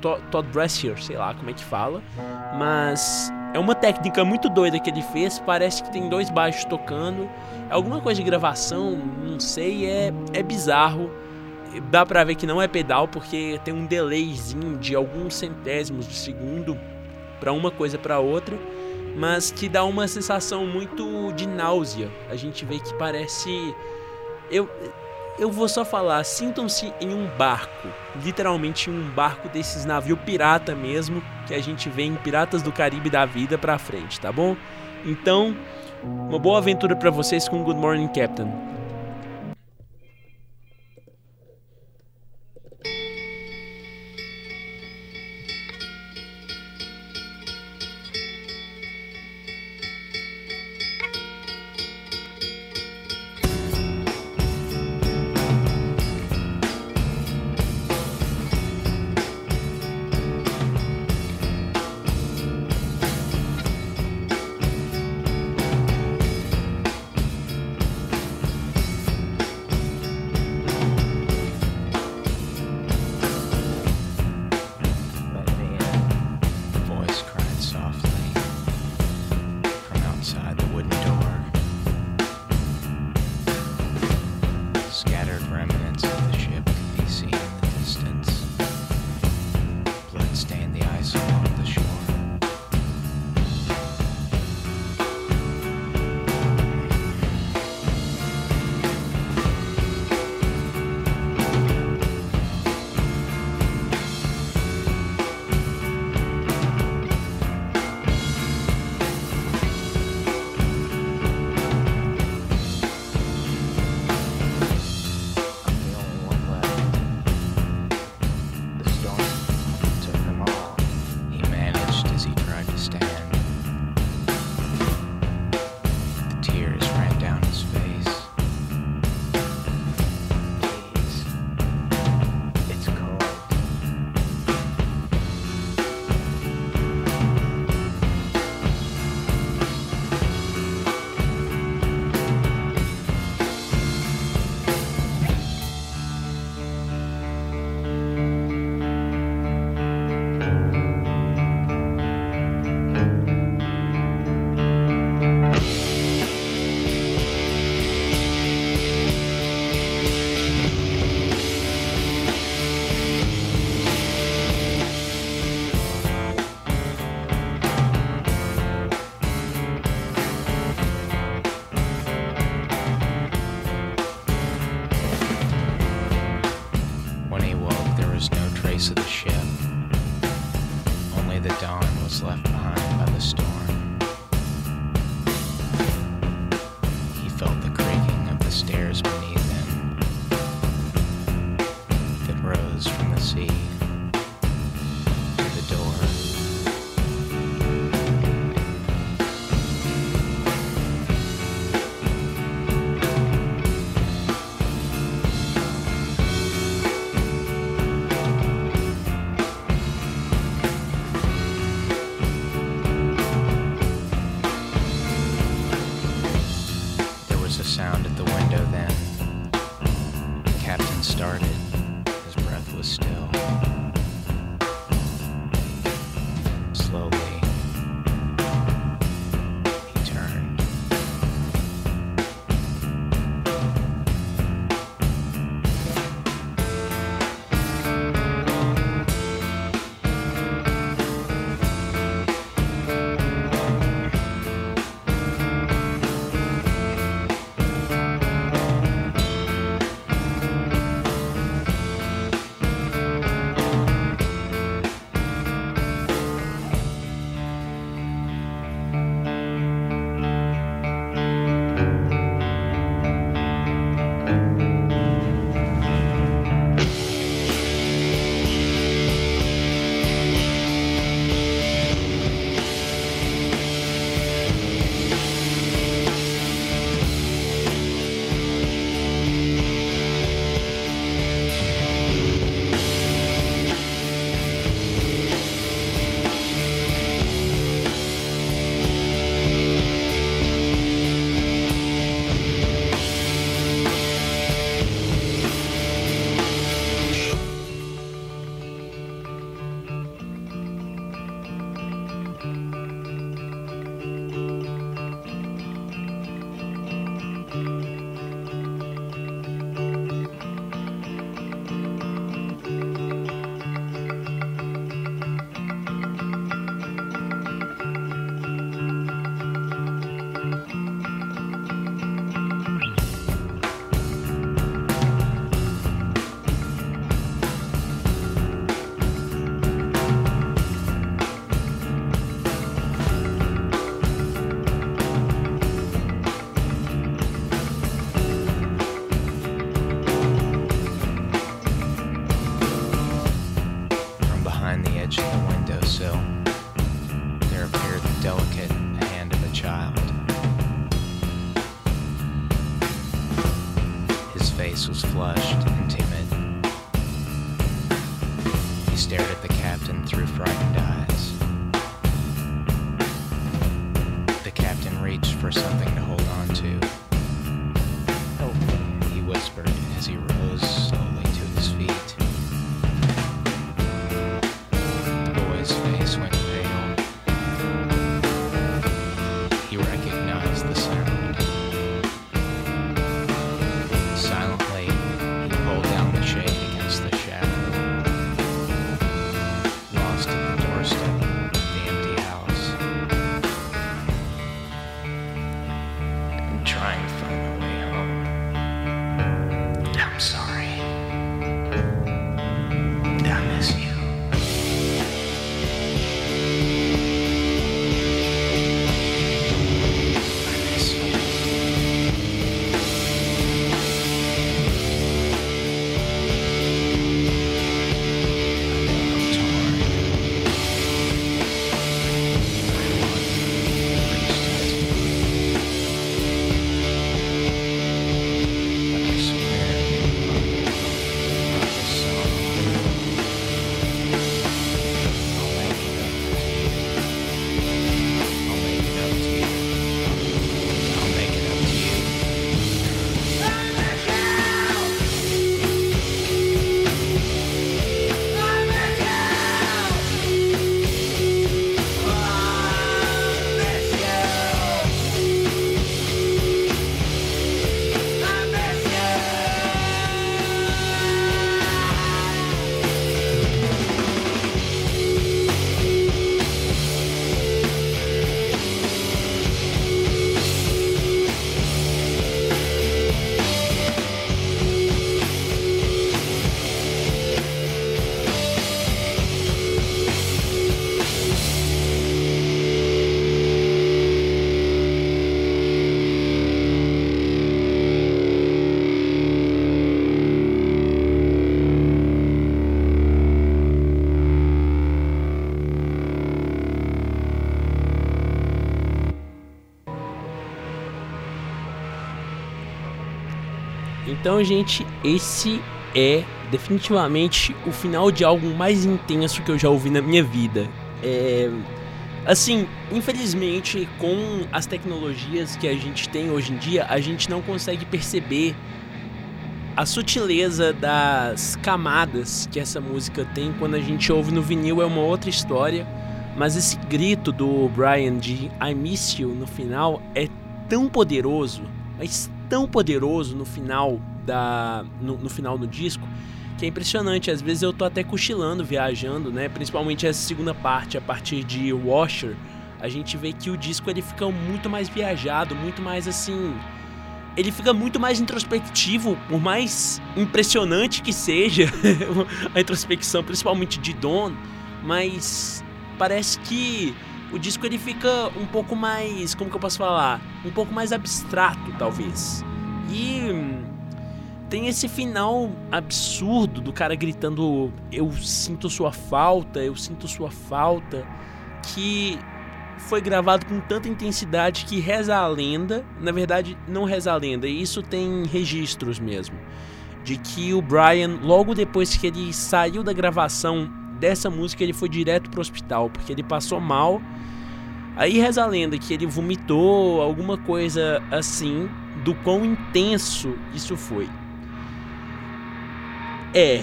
Speaker 1: Todd, Todd Brasher, sei lá como é que fala, mas é uma técnica muito doida que ele fez, parece que tem dois baixos tocando, é alguma coisa de gravação, não sei, é, é bizarro. Dá pra ver que não é pedal porque tem um delayzinho de alguns centésimos de segundo para uma coisa para outra mas que dá uma sensação muito de náusea. A gente vê que parece. Eu, eu vou só falar, sintam-se em um barco, literalmente em um barco desses navio pirata mesmo, que a gente vê em Piratas do Caribe da vida pra frente, tá bom? Então, uma boa aventura para vocês com Good Morning Captain. Então, gente, esse é definitivamente o final de algo mais intenso que eu já ouvi na minha vida. É. Assim, infelizmente, com as tecnologias que a gente tem hoje em dia, a gente não consegue perceber a sutileza das camadas que essa música tem quando a gente ouve no vinil é uma outra história. Mas esse grito do Brian de I Miss You no final é tão poderoso, mas tão poderoso no final da no, no final do disco que é impressionante. Às vezes eu tô até cochilando, viajando, né? Principalmente essa segunda parte, a partir de Washer, a gente vê que o disco ele fica muito mais viajado, muito mais assim. Ele fica muito mais introspectivo, por mais impressionante que seja a introspecção, principalmente de Don, mas parece que o disco ele fica um pouco mais, como que eu posso falar, um pouco mais abstrato, talvez. E tem esse final absurdo do cara gritando eu sinto sua falta, eu sinto sua falta, que foi gravado com tanta intensidade que reza a lenda, na verdade não reza a lenda, isso tem registros mesmo, de que o Brian logo depois que ele saiu da gravação dessa música ele foi direto pro hospital, porque ele passou mal. Aí reza a lenda que ele vomitou, alguma coisa assim, do quão intenso isso foi. É.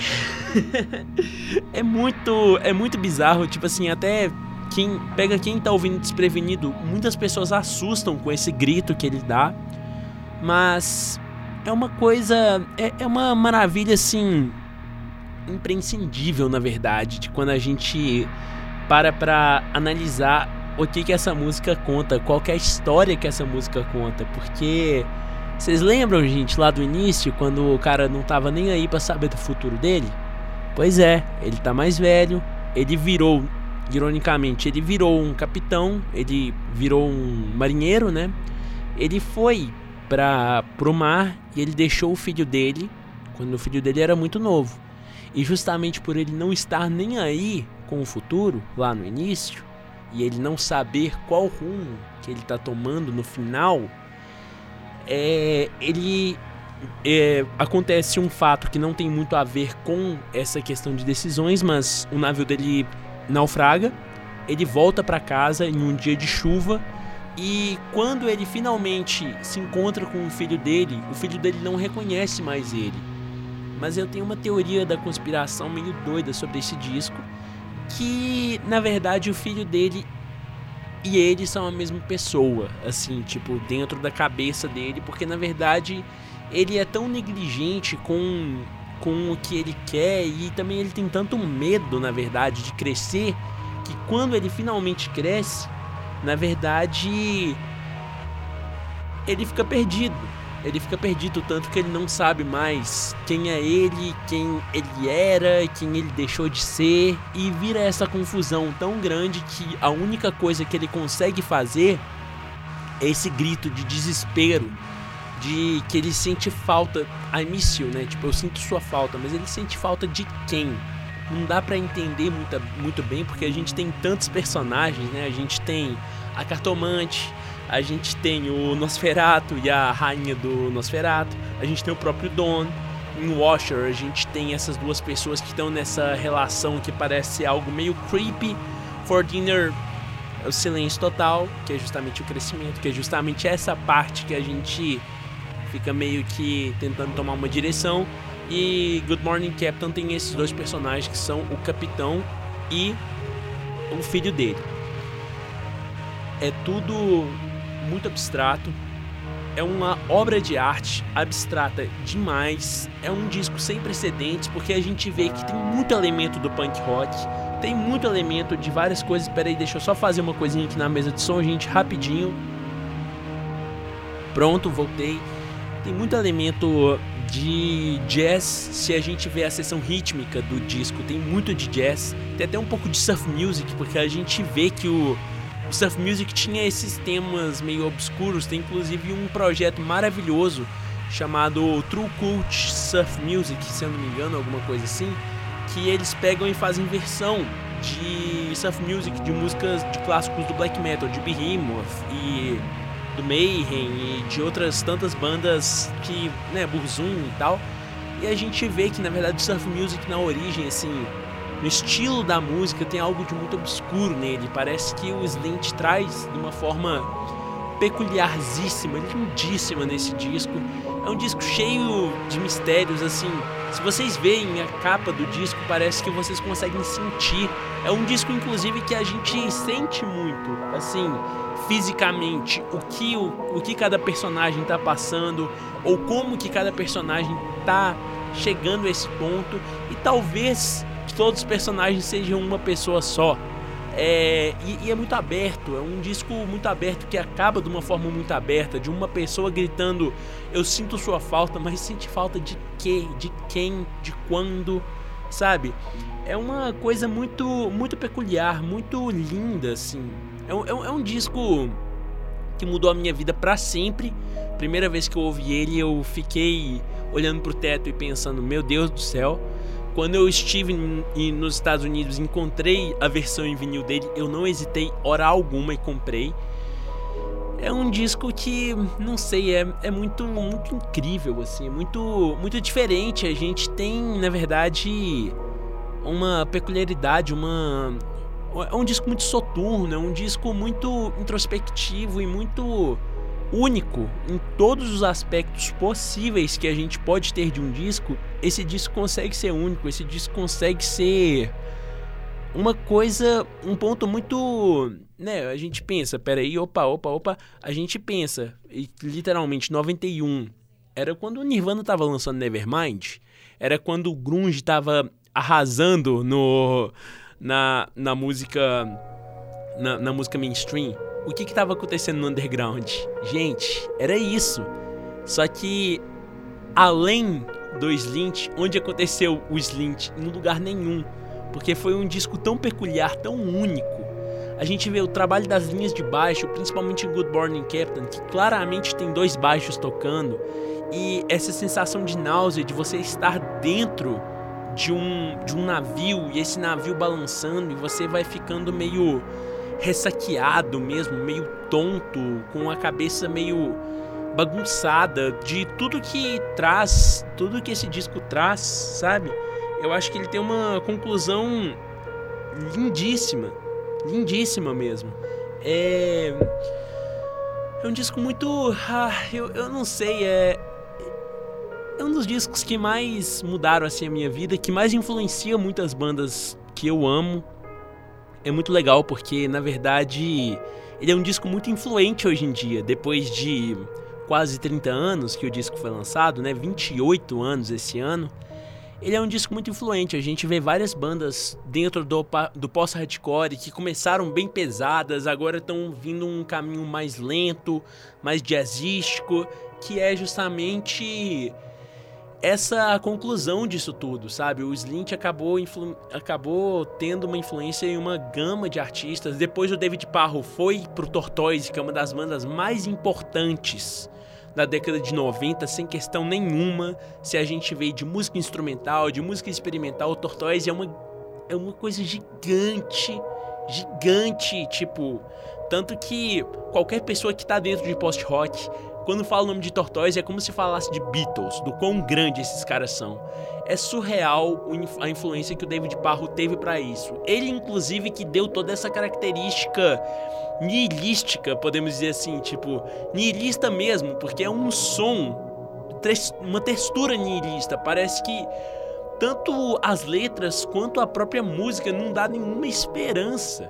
Speaker 1: é muito, é muito bizarro, tipo assim, até quem pega quem tá ouvindo desprevenido, muitas pessoas assustam com esse grito que ele dá. Mas é uma coisa, é, é uma maravilha assim imprescindível, na verdade, de quando a gente para para analisar o que que essa música conta, qual é a história que essa música conta, porque vocês lembram, gente, lá do início, quando o cara não tava nem aí para saber do futuro dele? Pois é, ele tá mais velho, ele virou, ironicamente, ele virou um capitão, ele virou um marinheiro, né? Ele foi para pro mar e ele deixou o filho dele, quando o filho dele era muito novo. E justamente por ele não estar nem aí com o futuro, lá no início, e ele não saber qual rumo que ele está tomando no final, é, ele é, acontece um fato que não tem muito a ver com essa questão de decisões, mas o navio dele naufraga, ele volta para casa em um dia de chuva e quando ele finalmente se encontra com o filho dele, o filho dele não reconhece mais ele. Mas eu tenho uma teoria da conspiração meio doida sobre esse disco, que na verdade o filho dele e eles são a mesma pessoa, assim, tipo, dentro da cabeça dele, porque na verdade ele é tão negligente com, com o que ele quer e também ele tem tanto medo, na verdade, de crescer, que quando ele finalmente cresce, na verdade ele fica perdido ele fica perdido tanto que ele não sabe mais quem é ele, quem ele era, quem ele deixou de ser e vira essa confusão tão grande que a única coisa que ele consegue fazer é esse grito de desespero, de que ele sente falta, I miss né? Tipo, eu sinto sua falta, mas ele sente falta de quem? Não dá para entender muito, muito bem porque a gente tem tantos personagens, né? A gente tem a cartomante, a gente tem o Nosferato e a rainha do Nosferato, a gente tem o próprio Don. Em Washer, a gente tem essas duas pessoas que estão nessa relação que parece algo meio creepy. For Dinner, o silêncio total, que é justamente o crescimento, que é justamente essa parte que a gente fica meio que tentando tomar uma direção. E Good Morning Captain tem esses dois personagens que são o capitão e o filho dele. É tudo muito abstrato. É uma obra de arte abstrata demais. É um disco sem precedentes, porque a gente vê que tem muito elemento do punk rock, tem muito elemento de várias coisas. Peraí, deixa eu só fazer uma coisinha aqui na mesa de som, gente, rapidinho. Pronto, voltei. Tem muito elemento de jazz, se a gente vê a seção rítmica do disco, tem muito de jazz, tem até um pouco de surf music, porque a gente vê que o, o surf music tinha esses temas meio obscuros, tem inclusive um projeto maravilhoso chamado True Cult Surf Music, se eu não me engano, alguma coisa assim, que eles pegam e fazem versão de surf music, de músicas de clássicos do black metal, de Behemoth e do Mayhem e de outras tantas bandas que, né, Burzum e tal. E a gente vê que na verdade o surf music na origem, assim, no estilo da música tem algo de muito obscuro nele. Parece que o Slint traz de uma forma peculiarzíssima, lindíssima nesse disco. É um disco cheio de mistérios, assim. Se vocês veem a capa do disco, parece que vocês conseguem sentir. É um disco, inclusive, que a gente sente muito, assim, fisicamente, o que, o, o que cada personagem está passando, ou como que cada personagem está chegando a esse ponto. E talvez todos os personagens sejam uma pessoa só. É, e, e, é muito aberto, é um disco muito aberto que acaba de uma forma muito aberta, de uma pessoa gritando: Eu sinto sua falta, mas sente falta de quê? De quem? De quando? Sabe? É uma coisa muito, muito peculiar, muito linda, assim. É um, é é um disco que mudou a minha vida para sempre. Primeira vez que eu ouvi ele, eu fiquei olhando pro teto e pensando: Meu Deus do céu quando eu estive nos Estados Unidos encontrei a versão em vinil dele, eu não hesitei hora alguma e comprei. É um disco que, não sei, é, é muito, muito incrível, assim, é muito, muito diferente. A gente tem, na verdade, uma peculiaridade, uma. É um disco muito soturno, é um disco muito introspectivo e muito único em todos os aspectos possíveis que a gente pode ter de um disco, esse disco consegue ser único, esse disco consegue ser uma coisa, um ponto muito, né, a gente pensa, peraí, opa, opa, opa, a gente pensa, e literalmente 91 era quando o Nirvana tava lançando Nevermind, era quando o grunge tava arrasando no na, na música na, na música mainstream o que estava acontecendo no underground? Gente, era isso. Só que além do Slint, onde aconteceu o Slint? Em lugar nenhum. Porque foi um disco tão peculiar, tão único. A gente vê o trabalho das linhas de baixo, principalmente em Good Morning Captain, que claramente tem dois baixos tocando. E essa sensação de náusea, de você estar dentro de um, de um navio e esse navio balançando e você vai ficando meio ressaqueado mesmo, meio tonto, com a cabeça meio bagunçada de tudo que traz, tudo que esse disco traz, sabe? Eu acho que ele tem uma conclusão lindíssima, lindíssima mesmo. É, é um disco muito, ah, eu, eu não sei, é é um dos discos que mais mudaram assim a minha vida, que mais influencia muitas bandas que eu amo, é muito legal porque, na verdade, ele é um disco muito influente hoje em dia. Depois de quase 30 anos que o disco foi lançado, né? 28 anos esse ano. Ele é um disco muito influente. A gente vê várias bandas dentro do, do post-hardcore que começaram bem pesadas, agora estão vindo um caminho mais lento, mais jazzístico, que é justamente essa conclusão disso tudo, sabe? O Slint acabou, acabou tendo uma influência em uma gama de artistas. Depois o David Parro foi pro Tortoise, que é uma das bandas mais importantes da década de 90, sem questão nenhuma. Se a gente vê de música instrumental, de música experimental, o Tortoise é uma, é uma coisa gigante, gigante, tipo... Tanto que qualquer pessoa que tá dentro de post-rock quando fala o nome de Tortoise é como se falasse de Beatles, do quão grande esses caras são. É surreal a influência que o David Parro teve para isso. Ele, inclusive, que deu toda essa característica nihilística, podemos dizer assim, tipo, nihilista mesmo, porque é um som, uma textura nihilista. Parece que tanto as letras quanto a própria música não dá nenhuma esperança.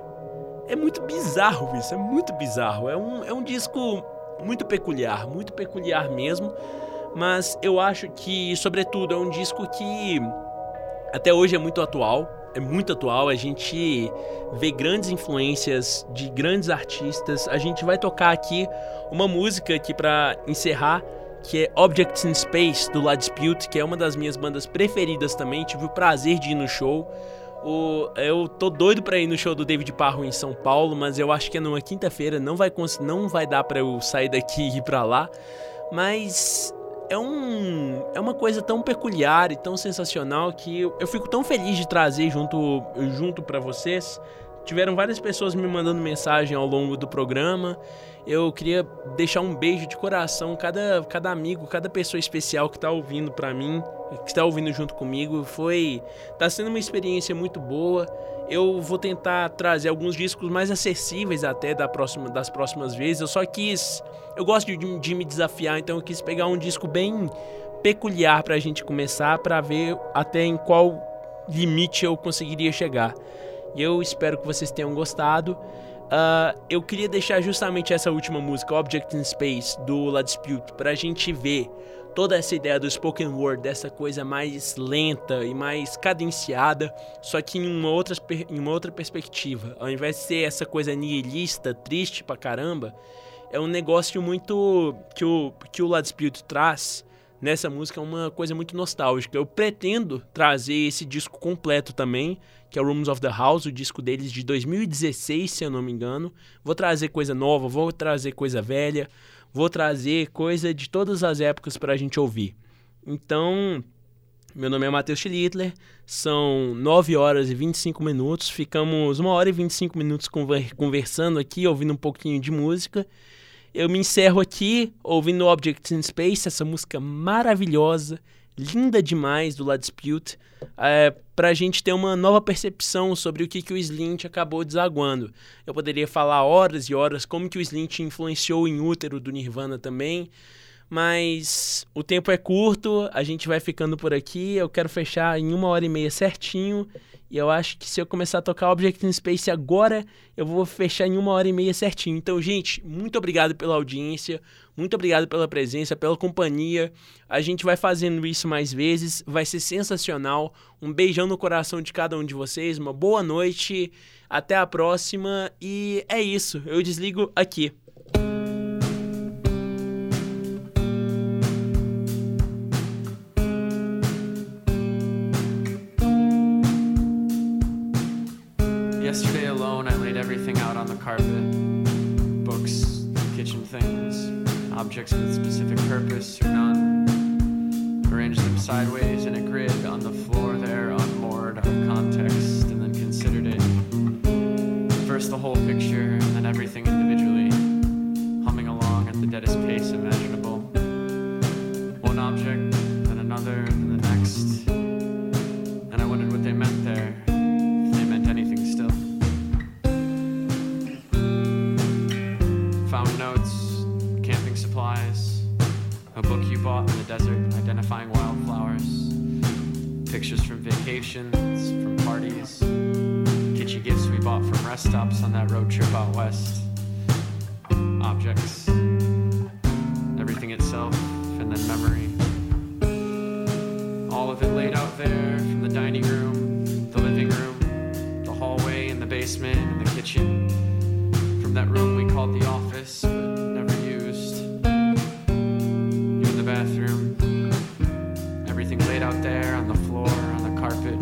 Speaker 1: É muito bizarro isso, é muito bizarro. É um, é um disco muito peculiar, muito peculiar mesmo. Mas eu acho que, sobretudo, é um disco que até hoje é muito atual. É muito atual, a gente vê grandes influências de grandes artistas. A gente vai tocar aqui uma música aqui para encerrar, que é Objects in Space do La Dispute, que é uma das minhas bandas preferidas também. Tive o prazer de ir no show. O, eu tô doido pra ir no show do David Parro em São Paulo, mas eu acho que é numa quinta-feira, não vai não vai dar para eu sair daqui e ir pra lá. Mas é um é uma coisa tão peculiar e tão sensacional que eu, eu fico tão feliz de trazer junto junto para vocês tiveram várias pessoas me mandando mensagem ao longo do programa. Eu queria deixar um beijo de coração cada cada amigo, cada pessoa especial que está ouvindo para mim, que está ouvindo junto comigo. Foi tá sendo uma experiência muito boa. Eu vou tentar trazer alguns discos mais acessíveis até da próxima, das próximas vezes. Eu só quis, eu gosto de, de me desafiar, então eu quis pegar um disco bem peculiar para a gente começar, para ver até em qual limite eu conseguiria chegar. E eu espero que vocês tenham gostado. Uh, eu queria deixar justamente essa última música, Object in Space, do La Dispute, para a gente ver toda essa ideia do spoken word, dessa coisa mais lenta e mais cadenciada, só que em uma outra, em uma outra perspectiva. Ao invés de ser essa coisa nihilista, triste pra caramba, é um negócio muito que o, que o La Dispute traz nessa música é uma coisa muito nostálgica. Eu pretendo trazer esse disco completo também, que é o Rooms of the House, o disco deles de 2016, se eu não me engano. Vou trazer coisa nova, vou trazer coisa velha, vou trazer coisa de todas as épocas para a gente ouvir. Então, meu nome é Matheus Schlittler, são 9 horas e 25 minutos, ficamos 1 hora e 25 minutos conversando aqui, ouvindo um pouquinho de música. Eu me encerro aqui ouvindo Objects in Space, essa música maravilhosa, linda demais do La Dispute, é, para a gente ter uma nova percepção sobre o que, que o Slint acabou desaguando. Eu poderia falar horas e horas como que o Slint influenciou em útero do Nirvana também, mas o tempo é curto, a gente vai ficando por aqui. Eu quero fechar em uma hora e meia certinho. E eu acho que se eu começar a tocar Object in Space agora, eu vou fechar em uma hora e meia certinho. Então, gente, muito obrigado pela audiência, muito obrigado pela presença, pela companhia. A gente vai fazendo isso mais vezes, vai ser sensacional. Um beijão no coração de cada um de vocês, uma boa noite, até a próxima e é isso. Eu desligo aqui.
Speaker 4: Carpet, books, kitchen things, objects with specific purpose or none. Arrange them sideways in a grid on the floor there, unmoored out of context, and then considered it. First the whole picture, and then everything individually, humming along at the deadest pace imaginable. Bought in the desert, identifying wildflowers. Pictures from vacations, from parties. Kitschy gifts we bought from rest stops on that road trip out west. Objects. Everything itself, and then memory. All of it laid out there from the dining room, the living room, the hallway, and the basement, and the kitchen. From that room we called the office,
Speaker 5: the bathroom. Everything laid out there on the floor, on the
Speaker 4: carpet.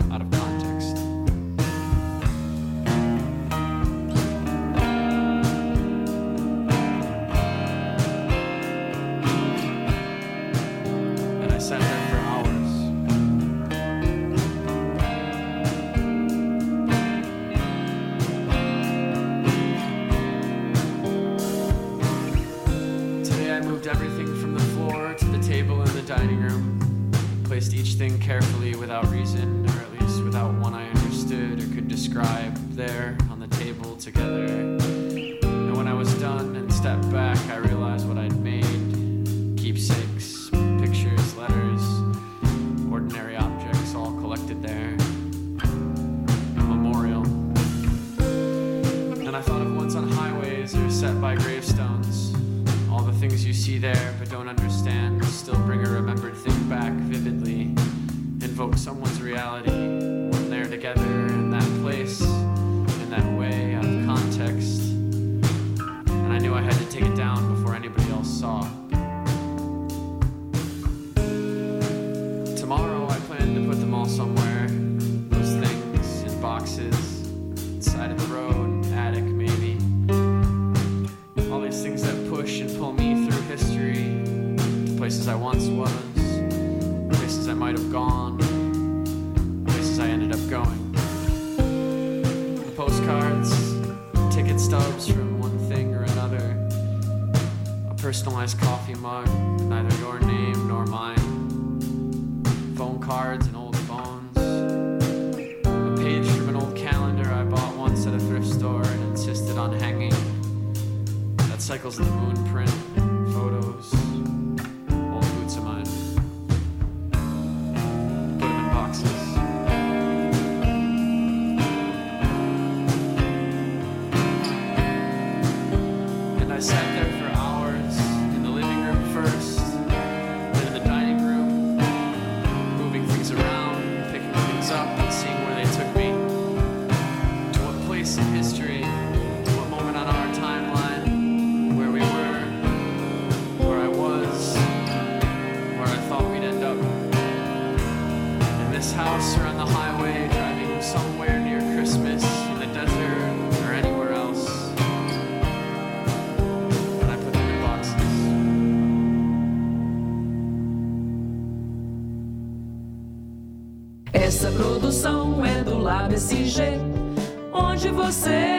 Speaker 4: Onde você